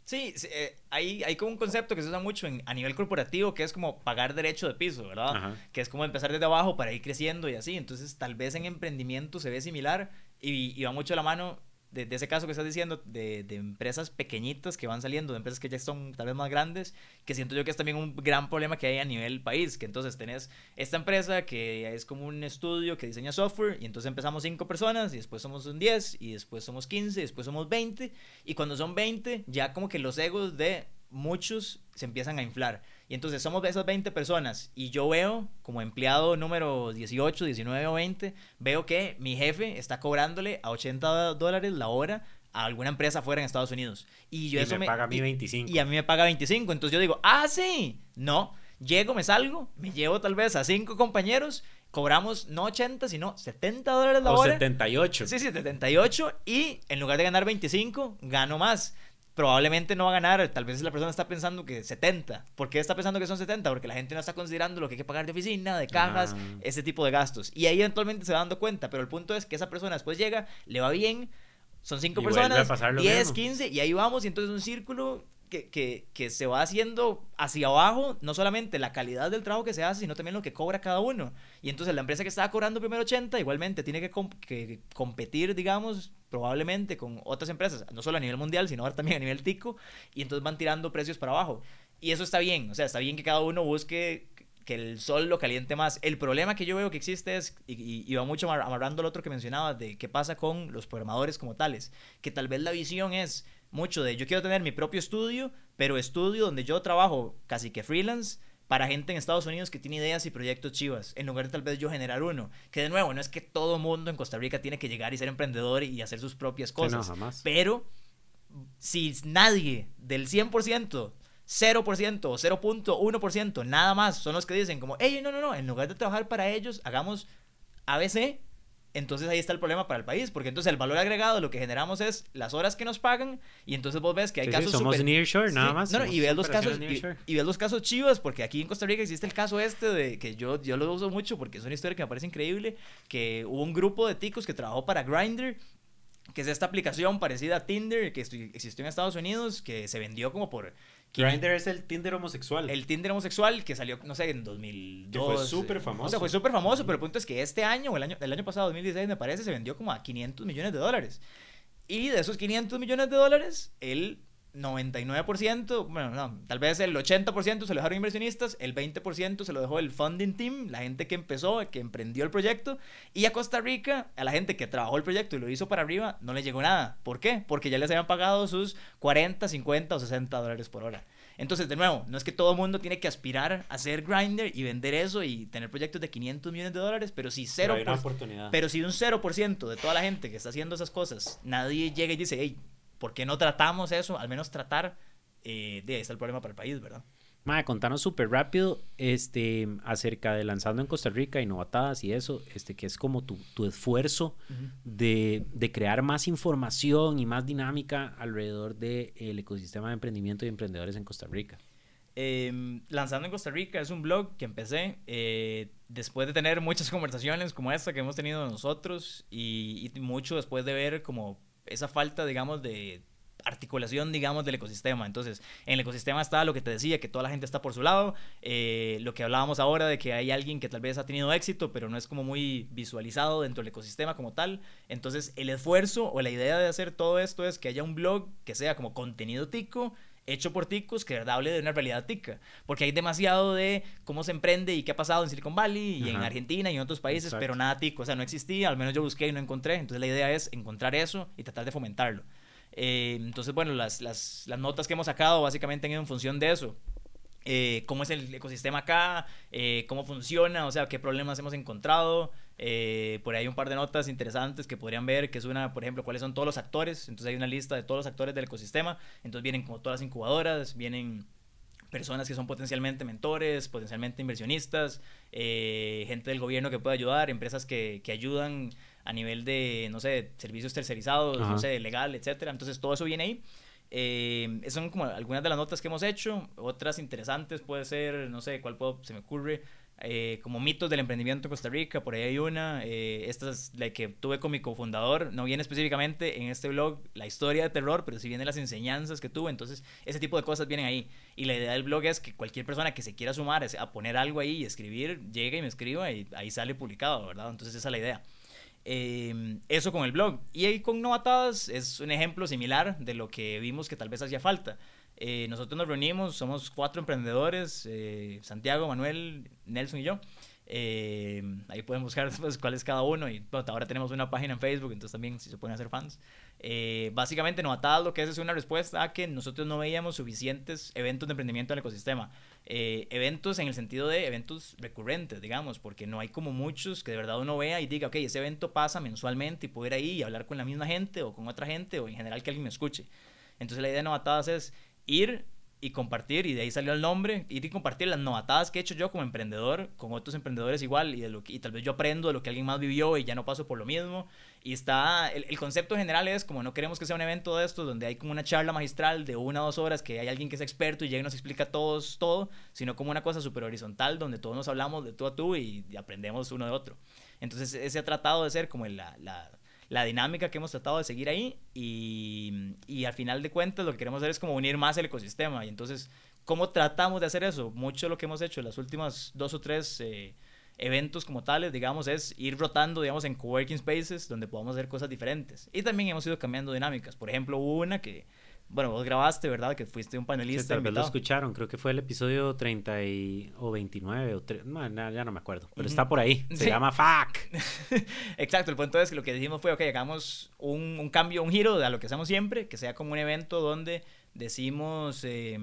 B: Sí, eh, hay, hay como un concepto que se usa mucho en, a nivel corporativo que es como pagar derecho de piso, ¿verdad? Que es como empezar desde abajo para ir creciendo y así. Entonces, tal vez en emprendimiento se ve similar y, y va mucho a la mano de, ese caso que estás diciendo, de, de, empresas pequeñitas que van saliendo, de empresas que ya son tal vez más grandes, que siento yo que es también un gran problema que hay a nivel país, que entonces tenés esta empresa que es como un estudio que diseña software, y entonces empezamos cinco personas, y después somos un 10, y después somos 15, y después somos 20, y cuando son 20, ya como que los egos de muchos se empiezan a inflar. Y entonces somos esas 20 personas y yo veo como empleado número 18, 19 o 20, veo que mi jefe está cobrándole a 80 dólares la hora a alguna empresa fuera en Estados Unidos. Y yo
A: eso me, paga a mí 25.
B: Y, a mí me paga 25. Entonces yo digo, ah, sí, no. Llego, me salgo, me llevo tal vez a cinco compañeros cobramos no 80, sino 70 dólares la hora.
A: O 78.
B: Sí, sí, 78. Y en lugar de ganar 25, gano más probablemente no va a ganar, tal vez la persona está pensando que 70. ¿Por qué está pensando que son 70? Porque la gente no está considerando lo que hay que pagar de oficina, de cajas, ah. ese tipo de gastos. Y ahí eventualmente se va dando cuenta, pero el punto es que esa persona después llega, le va bien, son 5 personas, 10, 15, y ahí vamos, y entonces un círculo que, que, que, se va haciendo hacia abajo, no solamente la calidad del trabajo que se hace, sino también lo que cobra cada uno. Y entonces la empresa que estaba cobrando primero 80, igualmente tiene que, que competir, digamos, probablemente con otras empresas, no solo a nivel mundial, sino ahora también a nivel tico, y entonces van tirando precios para abajo. Y eso está bien, o sea, está bien que cada uno busque que el sol lo caliente más. El problema que yo veo que existe es, y, va mucho amarrando al otro que mencionaba, de qué pasa con los programadores como tales, que tal vez la visión es mucho de yo quiero tener mi propio estudio, pero estudio donde yo trabajo casi que freelance para gente en Estados Unidos que tiene ideas y proyectos chivas, en lugar de tal vez yo generar uno. Que de nuevo, no es que todo mundo en Costa Rica tiene que llegar y ser emprendedor y hacer sus propias cosas. pero si nadie del 100%, 0% o 0.1%, nada más son los que dicen como, hey, no, no, no, en lugar de trabajar para ellos, hagamos ABC entonces ahí está el problema para el país, porque entonces el valor agregado lo que generamos es las horas que nos pagan y entonces vos ves que hay casos
A: somos nearshore nada más.
B: No, y ves los casos y, ves los casos chivos porque aquí en Costa Rica existe el caso este de que yo yo lo uso mucho porque es una historia que me parece increíble, que hubo un grupo de ticos que trabajó para Grindr que es esta aplicación parecida a Tinder que existió en Estados Unidos, que se vendió como por
A: Grindr es el Tinder homosexual.
B: El Tinder homosexual que salió, no sé, en 2002.
A: fue súper famoso. O
B: sea, fue súper famoso, pero el punto es que este año, o el año, el año pasado, 2016, me parece, se vendió como a 500 millones de dólares. Y de esos 500 millones de dólares, el 99%, bueno, no, tal vez el 80% se lo dejaron inversionistas, el 20% se lo dejó el funding team, la gente que empezó, que emprendió el proyecto, y a Costa Rica, a la gente que trabajó el proyecto y lo hizo para arriba, no le llegó nada. ¿Por qué? Porque ya les habían pagado sus 40, 50 o 60 dólares por hora. Entonces, de nuevo, no es que todo el mundo tiene que aspirar a ser grinder y vender eso y tener proyectos de 500 millones de dólares, pero si cero
A: pero,
B: pero si un 0% de toda la gente que está haciendo esas cosas, nadie llega y dice, hey, ¿por qué no tratamos eso? Al menos tratar, eh, de está el problema para el país, ¿verdad?
A: Madre, contanos súper rápido este, acerca de lanzando en Costa Rica, innovatadas y eso, este, que es como tu, tu esfuerzo de, de, crear más información y más dinámica alrededor del ecosistema de emprendimiento y emprendedores en Costa Rica.
B: Em, lanzando en Costa Rica es un blog que empecé eh, después de tener muchas conversaciones como esta que hemos tenido nosotros y, y mucho después de ver como esa falta, digamos, de articulación, digamos, del ecosistema. Entonces, en el ecosistema está lo que te decía, que toda la gente está por su lado, eh, lo que hablábamos ahora de que hay alguien que tal vez ha tenido éxito, pero no es como muy visualizado dentro del ecosistema como tal. Entonces, el esfuerzo o la idea de hacer todo esto es que haya un blog que sea como contenido tico, hecho por ticos que hable de una realidad tica. Porque hay demasiado de cómo se emprende y qué ha pasado en Silicon Valley y en Argentina y en otros países, pero nada tico. O sea, no existía, al menos yo busqué y no encontré. Entonces la idea es encontrar eso y tratar de fomentarlo. Eh, entonces, bueno, las, las, las, notas que hemos sacado básicamente han ido en función de eso. eh, cómo es el ecosistema acá, eh, cómo funciona, o sea, qué problemas hemos encontrado. Eh, por ahí hay un par de notas interesantes que podrían ver, que es una, por ejemplo, cuáles son todos los actores. Entonces hay una lista de todos los actores del ecosistema. Entonces vienen como todas las incubadoras, vienen personas que son potencialmente mentores, potencialmente inversionistas, gente del gobierno que puede ayudar, empresas que, que, ayudan a nivel de, no sé, servicios tercerizados, no sé, legal, etcétera. Entonces todo eso viene ahí. Eh, son como algunas de las notas que hemos hecho. Otras interesantes puede ser, no sé, cuál puedo, se me ocurre. Eh, como mitos del emprendimiento en Costa Rica, por ahí hay una. Eh, esta es la que tuve con mi cofundador. No viene específicamente en este blog la historia de terror, pero sí vienen las enseñanzas que tuve. Entonces, ese tipo de cosas vienen ahí. Y la idea del blog es que cualquier persona que se quiera sumar a poner algo ahí y escribir, llegue y me escriba y ahí sale publicado, ¿verdad? Entonces, esa es la idea. Em, eso con el blog. Y ahí con Novatadas es un ejemplo similar de lo que vimos que tal vez hacía falta. Eh, nosotros nos reunimos, somos cuatro emprendedores, eh, Santiago, Manuel, Nelson y yo. Eh, ahí pueden buscar después cuál es cada uno. Y ahora tenemos una página en Facebook, entonces también si se pueden hacer fans. Eh, básicamente, Novatadas lo que es es una respuesta a que nosotros no veíamos suficientes eventos de emprendimiento en el ecosistema. Eh, eventos en el sentido de eventos recurrentes, digamos, porque no hay como muchos que de verdad uno vea y diga, ok, ese evento pasa mensualmente y puedo ir ahí y hablar con la misma gente o con otra gente o en general que alguien me escuche. Entonces la idea de Novatadas es ir y compartir, y de ahí salió el nombre, ir y compartir las novatadas que he hecho yo como emprendedor, con otros emprendedores igual, y, de lo que, y tal vez yo aprendo de lo que alguien más vivió y ya no paso por lo mismo. Y está, el, el, concepto general es como no queremos que sea un evento de estos donde hay como una charla magistral de una o dos horas que hay alguien que es experto y llega y nos explica todos todo, sino como una cosa súper horizontal donde todos nos hablamos de tú a tú y, aprendemos uno de otro. Entonces ese ha tratado de ser como la, la la dinámica que hemos tratado de seguir ahí y, y, al final de cuentas lo que queremos hacer es como unir más el ecosistema. Y entonces cómo tratamos de hacer eso mucho de lo que hemos hecho en las últimas dos o tres eh, eventos como tales digamos es ir rotando digamos en coworking spaces donde podamos hacer cosas diferentes. Y también hemos ido cambiando dinámicas. Por ejemplo una que bueno, vos grabaste, ¿verdad? Que fuiste un panelista. Sí,
A: tal vez lo escucharon, creo que fue el episodio 30 y, o 29 o 3, no, ya no me acuerdo, pero está por ahí, se llama FAC.
B: Exacto, el punto es que lo que dijimos fue, ok, hagamos un, un, cambio, un giro de lo que hacemos siempre, que sea como un evento donde decimos... Eh,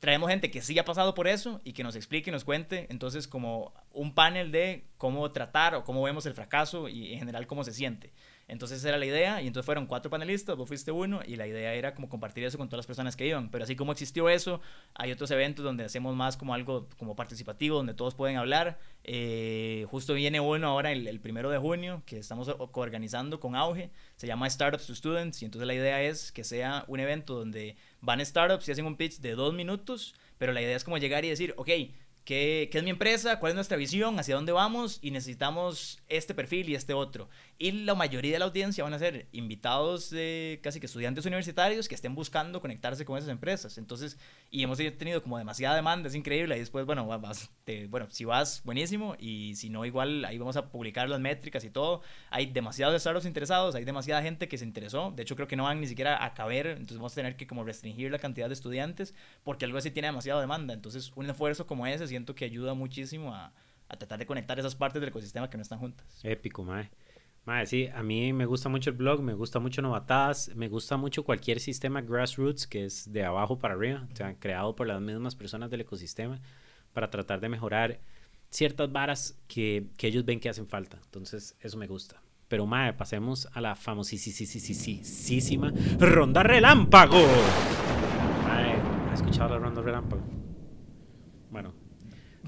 B: traemos gente que sí ha pasado por eso y que nos explique y nos cuente. Entonces, como un panel de cómo tratar o cómo vemos el fracaso y en general cómo se siente. Entonces era la idea y entonces fueron cuatro panelistas, vos fuiste uno y la idea era como compartir eso con todas las personas que iban. Pero así como existió eso, hay otros eventos donde hacemos más como algo como participativo, donde todos pueden hablar. Eh, justo viene uno ahora el, el, primero de junio que estamos coorganizando con Auge, se llama Startups to Students y entonces la idea es que sea un evento donde van startups y hacen un pitch de dos minutos, pero la idea es como llegar y decir, ok, ¿Qué, es mi empresa? ¿Cuál es nuestra visión? ¿Hacia dónde vamos? Y necesitamos este perfil y este otro. Y la mayoría de la audiencia van a ser invitados de casi que estudiantes universitarios que estén buscando conectarse con esas empresas. Entonces, y hemos tenido como demasiada demanda, es increíble. Y después, bueno, vas, bueno, si vas, buenísimo. Y si no, igual ahí vamos a publicar las métricas y todo. Hay demasiados startups interesados, hay demasiada gente que se interesó. De hecho, creo que no van ni siquiera a caber. Entonces, vamos a tener que como restringir la cantidad de estudiantes porque algo así tiene demasiada demanda. Entonces, un esfuerzo como ese, siento que ayuda muchísimo a, a tratar de conectar esas partes del ecosistema que no están juntas.
A: Épico, mae. Mae, sí, a mí me gusta mucho el blog, me gusta mucho Novatadas, me gusta mucho cualquier sistema grassroots que es de abajo para arriba, o sea, creado por las mismas personas del ecosistema para tratar de mejorar ciertas varas que, que ellos ven que hacen falta. Entonces, eso me gusta. Pero, mae, pasemos a la famosísima ronda relámpago. Mae, ¿has escuchado la ronda relámpago?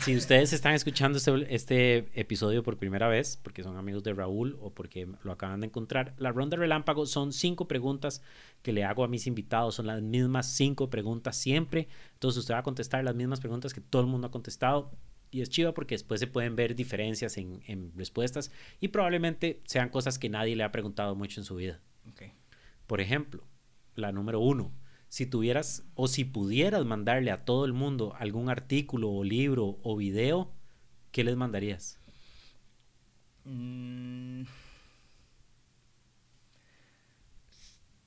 A: Si ustedes están escuchando este, este, episodio por primera vez, porque son amigos de Raúl o porque lo acaban de encontrar, la ronda relámpago son cinco preguntas que le hago a mis invitados. Son las mismas cinco preguntas siempre. Entonces usted va a contestar las mismas preguntas que todo el mundo ha contestado. Y es chido porque después se pueden ver diferencias en, en respuestas y probablemente sean cosas que nadie le ha preguntado mucho en su vida. Okay. Por ejemplo, la número uno si tuvieras o si pudieras mandarle a todo el mundo algún artículo o libro o video, ¿qué les mandarías? Mm.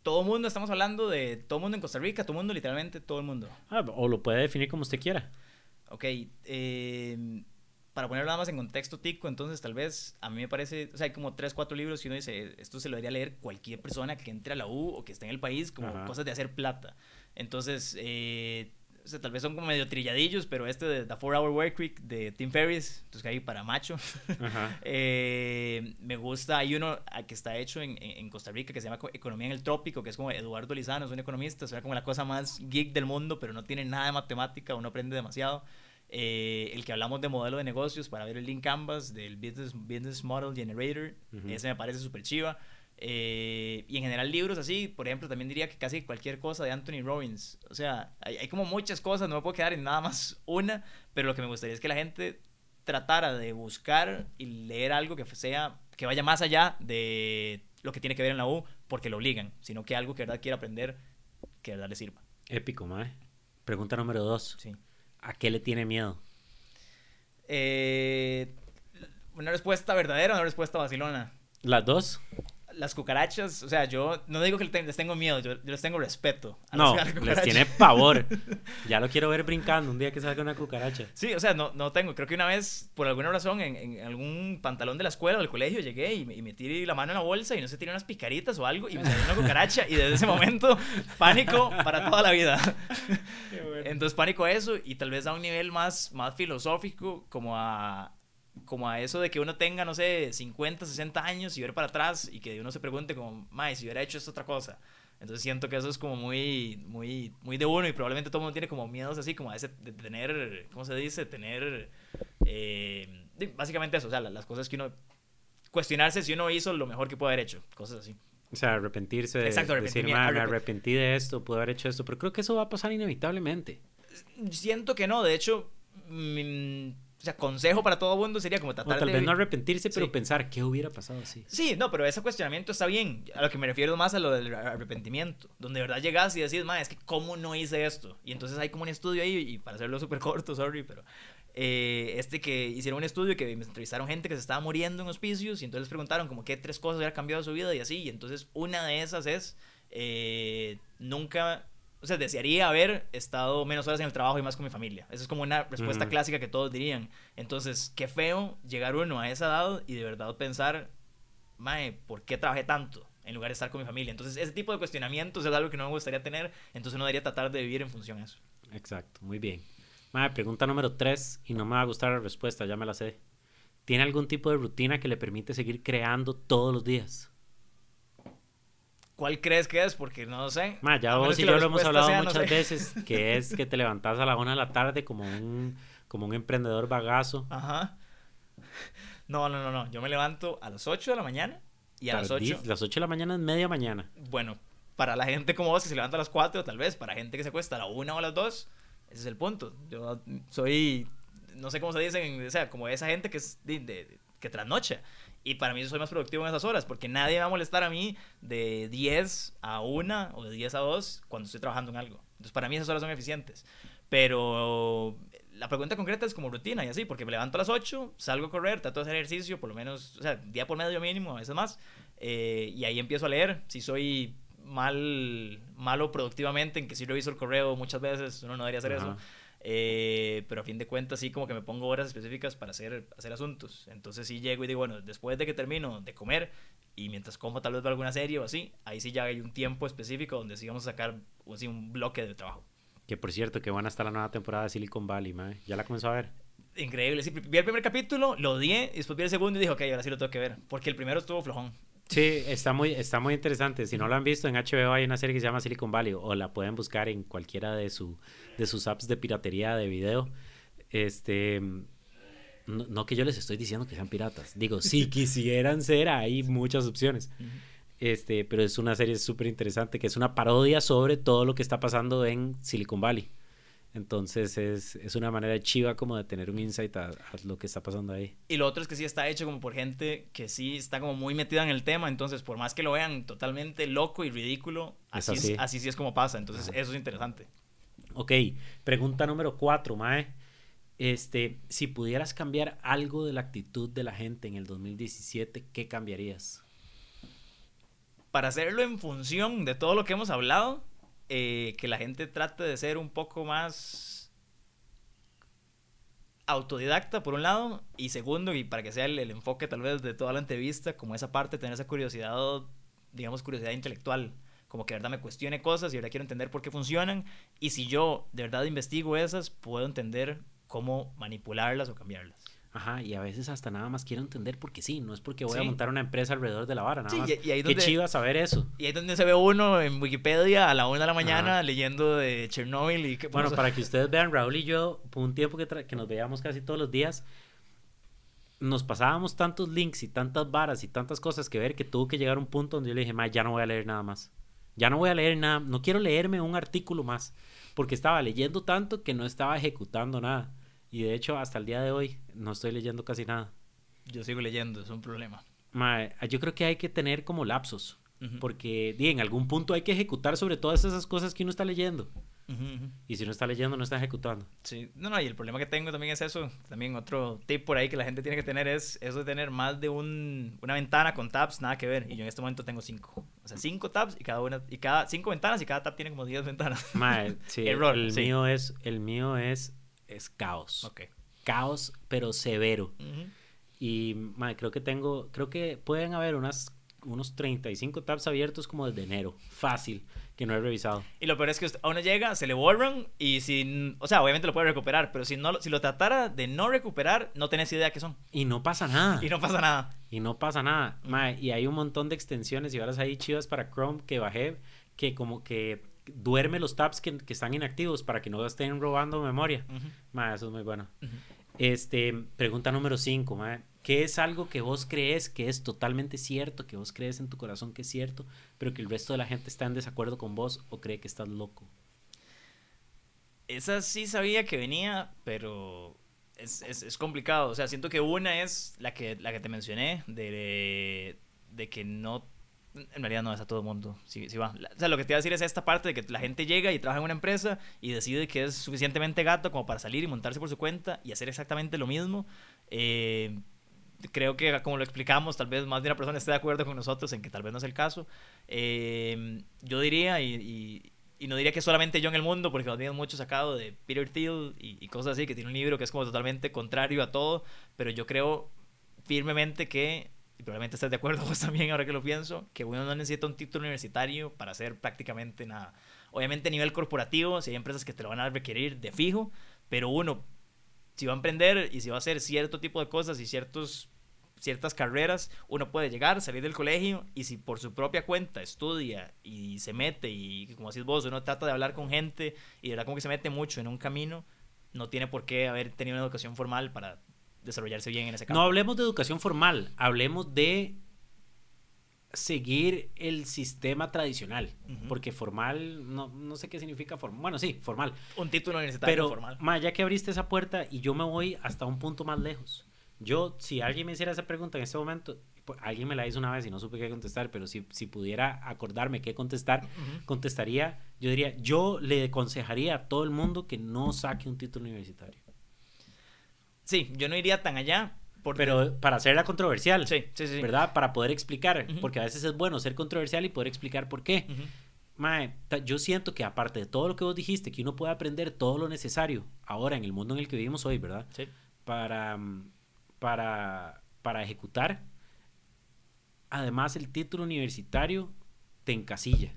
B: Todo el mundo, estamos hablando de todo el mundo en Costa Rica, todo el mundo, literalmente todo el mundo.
A: Ah, o lo puede definir como usted quiera.
B: Ok, eh, para ponerlo nada más en contexto tico, entonces tal vez a mí me parece, o sea, hay como tres, cuatro libros y uno dice, esto se lo debería leer cualquier persona que entre a la U o que esté en el país, como cosas de hacer plata. Entonces, eh, o sea, tal vez son como medio trilladillos, pero este de The 4 Hour Work Week de Tim Ferriss, entonces que hay para macho. eh, me gusta, hay uno ah, que está hecho en, en, Costa Rica que se llama Economía en el Trópico, que es como Eduardo Lizano, es un economista, es como la cosa más geek del mundo, pero no tiene nada de matemática, uno aprende demasiado. Eh, el que hablamos de modelo de negocios para ver el link canvas del Business, business Model Generator, ese me parece súper chiva. Eh, y en general libros así, por ejemplo, también diría que casi cualquier cosa de Anthony Robbins. O sea, hay, hay, como muchas cosas, no me puedo quedar en nada más una, pero lo que me gustaría es que la gente tratara de buscar y leer algo que sea, que vaya más allá de lo que tiene que ver en la U, porque lo obligan, sino que algo que de verdad quiera aprender, que de verdad le sirva.
A: Épico, mae. Pregunta número dos. Sí. ¿A qué le tiene miedo?
B: Eh, una respuesta verdadera o una respuesta vacilona.
A: Las dos
B: las cucarachas, o sea, yo no digo que les tengo miedo, yo, les tengo respeto.
A: no, les tiene pavor. ya lo quiero ver brincando un día que salga una cucaracha.
B: Sí, o sea, no, no tengo. Creo que una vez, por alguna razón, en, en algún pantalón de la escuela o del colegio, llegué y, me tiré la mano en la bolsa y no sé, tiré unas picaritas o algo y me salió una cucaracha y desde ese momento, pánico para toda la vida. Entonces, pánico a eso y tal vez a un nivel más, más filosófico, como a como a eso de que uno tenga, no sé, 50, 60 años y ver para atrás y que uno se pregunte como, mae, si hubiera hecho esta otra cosa. Entonces siento que eso es como muy, muy, muy de uno y probablemente todo el mundo tiene como miedos así, como a ese, de tener, ¿cómo se dice? Tener, eh, básicamente eso, o sea, las cosas que uno, cuestionarse si uno hizo lo mejor que pudo haber hecho, cosas así.
A: O sea, arrepentirse de Exacto, decir, me arrepentí de esto, pude haber hecho esto, pero creo que eso va a pasar inevitablemente.
B: Siento que no, de hecho, mm, o sea, consejo para todo mundo sería como tratar
A: o tal vez no arrepentirse, pero pensar qué hubiera pasado así.
B: Sí, no, pero ese cuestionamiento está bien. A lo que me refiero más a lo del arrepentimiento. Donde de verdad llegas y decís, ma, es que cómo no hice esto. Y entonces hay como un estudio ahí, y para hacerlo súper corto, sorry, pero eh, este que hicieron un estudio que entrevistaron gente que se estaba muriendo en hospicios y entonces les preguntaron como qué tres cosas había cambiado su vida y así. Y entonces una de esas es eh, nunca o sea, desearía haber estado menos horas en el trabajo y más con mi familia. Esa es como una respuesta clásica que todos dirían. Entonces, qué feo llegar uno a esa edad y de verdad pensar, mae, ¿por qué trabajé tanto? En lugar de estar con mi familia. Entonces, ese tipo de cuestionamientos es algo que no me gustaría tener. Entonces, uno debería tratar de vivir en función a eso.
A: Exacto, muy bien. Mae, pregunta número tres, y no me va a gustar la respuesta, ya me la sé. ¿Tiene algún tipo de rutina que le permite seguir creando todos los días?
B: ¿Cuál crees que es? Porque no sé.
A: Ma, ya vos y yo lo hemos hablado muchas veces, que es que te levantas a la una de la tarde como un, como un emprendedor bagazo.
B: Ajá. No, no, no, no. Yo me levanto a las 8 de la mañana y a las 8.
A: Las 8 de la mañana es media mañana.
B: Bueno, para la gente como vos que se levanta a las 4, tal vez, para gente que se cuesta a la 1 o a las 2, ese es el punto. Yo soy, no sé cómo se dice, o sea, como esa gente que es de, de, que trasnocha. Y para mí yo soy más productivo en esas horas, porque nadie va a molestar a mí de 10 a 1 o de 10 a 2 cuando estoy trabajando en algo. Entonces para mí esas horas son eficientes. Pero la pregunta concreta es como rutina y así, porque me levanto a las 8, salgo a correr, trato de hacer ejercicio, por lo menos, o sea, día por medio mínimo, a veces más, eh, y ahí empiezo a leer. Si soy mal, malo productivamente, en que si reviso el correo muchas veces, uno no debería hacer eso. Eh, pero a fin de cuentas sí como que me pongo horas específicas para hacer, hacer asuntos. Entonces sí llego y digo, bueno, después de que termino de comer y mientras como tal vez veo alguna serie o así, ahí sí ya hay un tiempo específico donde sí vamos a sacar así, un bloque de trabajo.
A: Que por cierto, que van a estar la nueva temporada de Silicon Valley, ¿Ya la comenzó a ver?
B: Increíble, sí, vi el primer capítulo, lo odié, y después vi el segundo y dije, ok, ahora sí lo tengo que ver, porque el primero estuvo flojón.
A: Sí, está muy, está muy interesante. Si no lo han visto, en HBO hay una serie que se llama Silicon Valley o la pueden buscar en cualquiera de, su, de sus apps de piratería de video. Este, no, que yo les estoy diciendo que sean piratas. Digo, si quisieran ser, hay muchas opciones. Este, pero es una serie súper interesante que es una parodia sobre todo lo que está pasando en Silicon Valley. Entonces es, es, una manera chiva como de tener un insight a, lo que está pasando ahí.
B: Y lo otro es que sí está hecho como por gente que sí está como muy metida en el tema, entonces por más que lo vean totalmente loco y ridículo, así, así. sí es como pasa, entonces eso es interesante.
A: Ok, pregunta número cuatro, Mae. Este, si pudieras cambiar algo de la actitud de la gente en el 2017, ¿qué cambiarías?
B: Para hacerlo en función de todo lo que hemos hablado, eh, que la gente trate de ser un poco más autodidacta, por un lado, y segundo, y para que sea el, enfoque tal vez de toda la entrevista, como esa parte, tener esa curiosidad, digamos, curiosidad intelectual, como que de verdad me cuestione cosas y verdad quiero entender por qué funcionan. Y si yo de verdad investigo esas, puedo entender cómo manipularlas o cambiarlas.
A: Ajá, y a veces hasta nada más quiero entender porque sí, no es porque voy a montar una empresa alrededor de la vara, nada más.
B: Y, ahí
A: donde, Qué chiva saber eso.
B: Y ahí es donde se ve uno en Wikipedia a la una de la mañana leyendo de Chernobyl y
A: que Bueno, para que ustedes vean, Raúl y yo, por un tiempo que, que nos veíamos casi todos los días, nos pasábamos tantos links y tantas varas y tantas cosas que ver que tuvo que llegar a un punto donde yo le dije, ma, ya no voy a leer nada más. Ya no voy a leer nada, no quiero leerme un artículo más, porque estaba leyendo tanto que no estaba ejecutando nada. Y de hecho, hasta el día de hoy no estoy leyendo casi nada.
B: Yo sigo leyendo, es un problema.
A: yo creo que hay que tener como lapsos. Porque en algún punto hay que ejecutar sobre todas esas cosas que uno está leyendo. Y si no está leyendo, no está ejecutando.
B: Sí, no, no, y el problema que tengo también es eso. También otro tip por ahí que la gente tiene que tener es eso de tener más de un, una ventana con tabs, nada que ver. Y yo en este momento tengo cinco. O sea, cinco tabs y cada una, y cada, cinco ventanas y cada tab tiene como diez ventanas.
A: sí, Error, el mío es, el mío es es caos. Caos, pero severo. Y creo que tengo, creo que pueden haber unas, unos 35 tabs abiertos como desde enero. Fácil, que no he revisado.
B: Y lo peor es que a uno llega, se le borran y sin, o sea, obviamente lo puede recuperar, pero si no si lo tratara de no recuperar, no tenés idea qué son.
A: Y no pasa nada.
B: Y no pasa nada.
A: Y no pasa nada. y hay un montón de extensiones y ahora hay chivas para Chrome que bajé que como que duerme los tabs que, están inactivos para que no estén robando memoria. eso es muy bueno. Este, pregunta número 5, ¿qué es algo que vos crees que es totalmente cierto, que vos crees en tu corazón que es cierto, pero que el resto de la gente está en desacuerdo con vos o cree que estás loco?
B: Esa sí sabía que venía, pero es, es, complicado. O sea, siento que una es la que, la que te mencioné, de, de que no en realidad no es a todo el mundo. Sí, sí va. O sea, lo que te iba a decir es esta parte de que la gente llega y trabaja en una empresa y decide que es suficientemente gato como para salir y montarse por su cuenta y hacer exactamente lo mismo. Eh, creo que, como lo explicamos, tal vez más de una persona esté de acuerdo con nosotros en que tal vez no es el caso. Eh, yo diría, y, y, no diría que solamente yo en el mundo, porque nos viene mucho sacado de Peter Thiel y, y cosas así, que tiene un libro que es como totalmente contrario a todo, pero yo creo firmemente que y probablemente estés de acuerdo vos también ahora que lo pienso, que uno no necesita un título universitario para hacer prácticamente nada. Obviamente a nivel corporativo, si hay empresas que te lo van a requerir de fijo, pero uno, si va a emprender y si va a hacer cierto tipo de cosas y ciertos, ciertas carreras, uno puede llegar, salir del colegio y si por su propia cuenta estudia y se mete y como decís vos, uno trata de hablar con gente y de verdad como que se mete mucho en un camino, no tiene por qué haber tenido una educación formal para desarrollarse bien en ese campo.
A: No hablemos de educación formal, hablemos de seguir el sistema tradicional, porque formal, no, no, sé qué significa formal, bueno, sí, formal.
B: Un título universitario
A: Pero,
B: formal.
A: Más ya que abriste esa puerta y yo me voy hasta un punto más lejos. Yo, si alguien me hiciera esa pregunta en este momento, pues, alguien me la hizo una vez y no supe qué contestar, pero si, si pudiera acordarme qué contestar, contestaría, yo diría, yo le aconsejaría a todo el mundo que no saque un título universitario.
B: Sí, yo no iría tan allá.
A: Pero para hacerla controversial.
B: Sí, sí, sí.
A: ¿Verdad? Para poder explicar. Porque a veces es bueno ser controversial y poder explicar por qué. Mae, yo siento que aparte de todo lo que vos dijiste, que uno puede aprender todo lo necesario ahora en el mundo en el que vivimos hoy, ¿verdad?
B: Sí.
A: Para, para, para ejecutar. Además, el título universitario te encasilla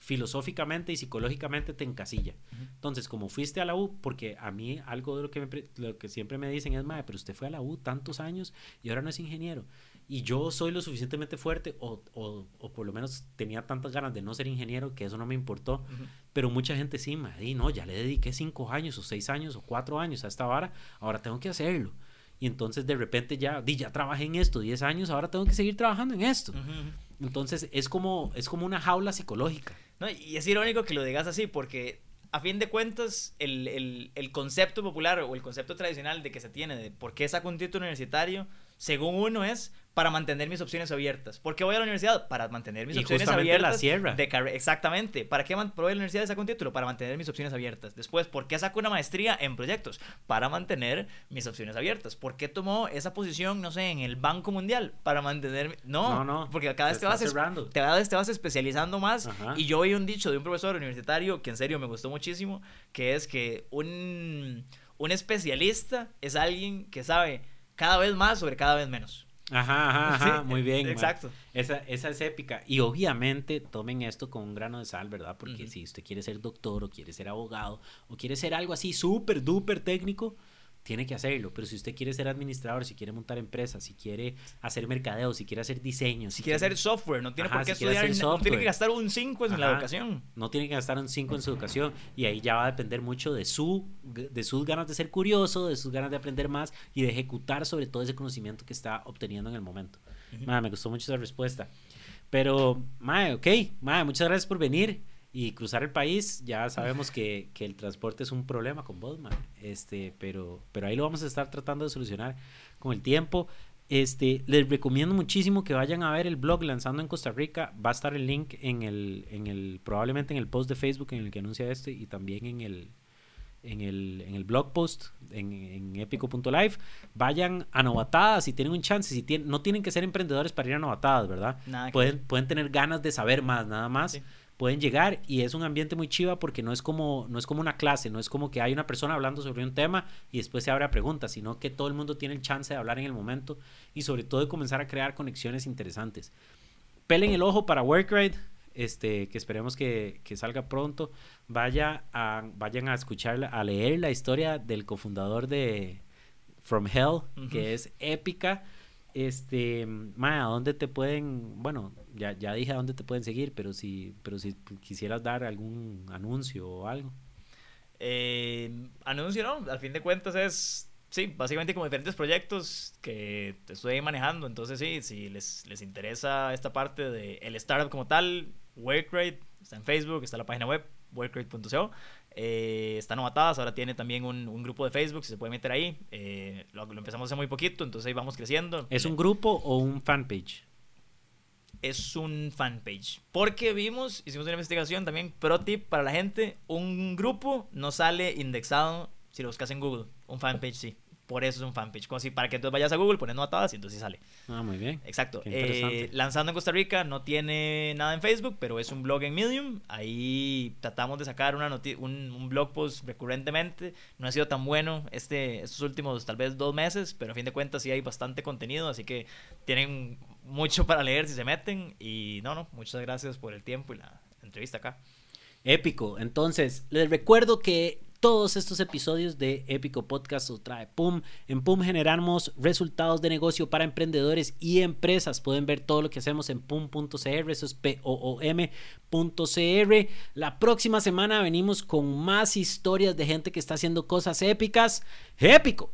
A: filosóficamente y psicológicamente te encasilla. Entonces, como fuiste a la U, porque a mí algo de lo que, lo que siempre me dicen es, madre, pero usted fue a la U tantos años y ahora no es ingeniero. Y yo soy lo suficientemente fuerte, o, o, o por lo menos tenía tantas ganas de no ser ingeniero que eso no me importó. Pero mucha gente sí, madre, no, ya le dediqué cinco años, o seis años, o cuatro años a esta vara, ahora tengo que hacerlo. Y entonces de repente ya, di, ya trabajé en esto 10 años, ahora tengo que seguir trabajando en esto. Entonces es como, es como una jaula psicológica.
B: No, y es irónico que lo digas así, porque a fin de cuentas, el, el, el, concepto popular o el concepto tradicional de que se tiene de por qué saco un título universitario, según uno es para mantener mis opciones abiertas. ¿Por qué voy a la universidad? Para mantener mis opciones abiertas.
A: La sierra.
B: De Exactamente. ¿Para qué voy a la universidad y saco un título? Para mantener mis opciones abiertas. Después, ¿por qué saco una maestría en proyectos? Para mantener mis opciones abiertas. ¿Por qué tomó esa posición, no sé, en el Banco Mundial? Para mantener... No, no, porque cada vez te vas, te, vas, te vas especializando más. Y yo oí un dicho de un profesor universitario que en serio me gustó muchísimo, que es que un, un especialista es alguien que sabe cada vez más sobre cada vez menos.
A: Ajá, ajá, ajá, muy bien.
B: Exacto.
A: Esa, esa es épica. Y obviamente tomen esto con un grano de sal, ¿verdad? Porque si usted quiere ser doctor o quiere ser abogado o quiere ser algo así súper, duper técnico, tiene que hacerlo. Pero si usted quiere ser administrador, si quiere montar empresas, si quiere hacer mercadeo, si quiere hacer diseño,
B: si, quiere, hacer software, no tiene por qué estudiar, no tiene que gastar un 5 en la educación.
A: No tiene que gastar un 5 en su educación y ahí ya va a depender mucho de su de sus ganas de ser curioso, de sus ganas de aprender más y de ejecutar sobre todo ese conocimiento que está obteniendo en el momento. me gustó mucho esa respuesta. Pero, mae, ok, mae, muchas gracias por venir y cruzar el país, ya sabemos que, que, el transporte es un problema con vos, Este, pero, pero ahí lo vamos a estar tratando de solucionar con el tiempo. Este, les recomiendo muchísimo que vayan a ver el blog Lanzando en Costa Rica. Va a estar el link en el, en el, probablemente en el post de Facebook en el que anuncia este y también en el, en el, en el blog post en, en. Vayan a novatadas si tienen un chance. Si tienen, no tienen que ser emprendedores para ir a novatadas, ¿verdad? pueden, pueden tener ganas de saber más, nada más pueden llegar y es un ambiente muy chiva porque no es como no es como una clase, no es como que hay una persona hablando sobre un tema y después se abre a preguntas, sino que todo el mundo tiene el chance de hablar en el momento y sobre todo de comenzar a crear conexiones interesantes. Pelen el ojo para Workride, este, que esperemos que, que, salga pronto. Vaya a, vayan a escuchar, a leer la historia del cofundador de From Hell, que es épica. Este, Maya, ¿a dónde te pueden, bueno, ya, ya dije a dónde te pueden seguir, pero si, pero si quisieras dar algún anuncio o algo.
B: Eh, anuncio, ¿no? Al fin de cuentas es, sí, básicamente como diferentes proyectos que estoy manejando. Entonces, sí, si les, les interesa esta parte de el startup como tal, Workrate, está en Facebook, está en la página web, workrate.co. Eh, están novatadas, ahora tiene también un, un, grupo de Facebook, si se puede meter ahí. Eh, lo, lo, empezamos hace muy poquito, entonces ahí vamos creciendo.
A: ¿Es un grupo o un fanpage?
B: Es un fanpage. Porque vimos, hicimos una investigación también, pro tip para la gente, un grupo no sale indexado si lo buscas en Google. Un fanpage sí. Por eso es un fanpage. Como si para que entonces vayas a Google, pones notadas y entonces sale.
A: Ah, muy bien.
B: Exacto. Eh, lanzando en Costa Rica, no tiene nada en Facebook, pero es un blog en Medium. Ahí tratamos de sacar una un, un, blog post recurrentemente. No ha sido tan bueno este, estos últimos tal vez dos meses, pero a fin de cuentas sí hay bastante contenido, así que tienen mucho para leer si se meten. Y no, no, muchas gracias por el tiempo y la entrevista acá.
A: Épico. Entonces, les recuerdo que todos estos episodios de Épico Podcast o trae PUM. En PUM generamos resultados de negocio para emprendedores y empresas. Pueden ver todo lo que hacemos en pum.cr, eso es P-O-O-M.cr. La próxima semana venimos con más historias de gente que está haciendo cosas épicas. ¡Épico!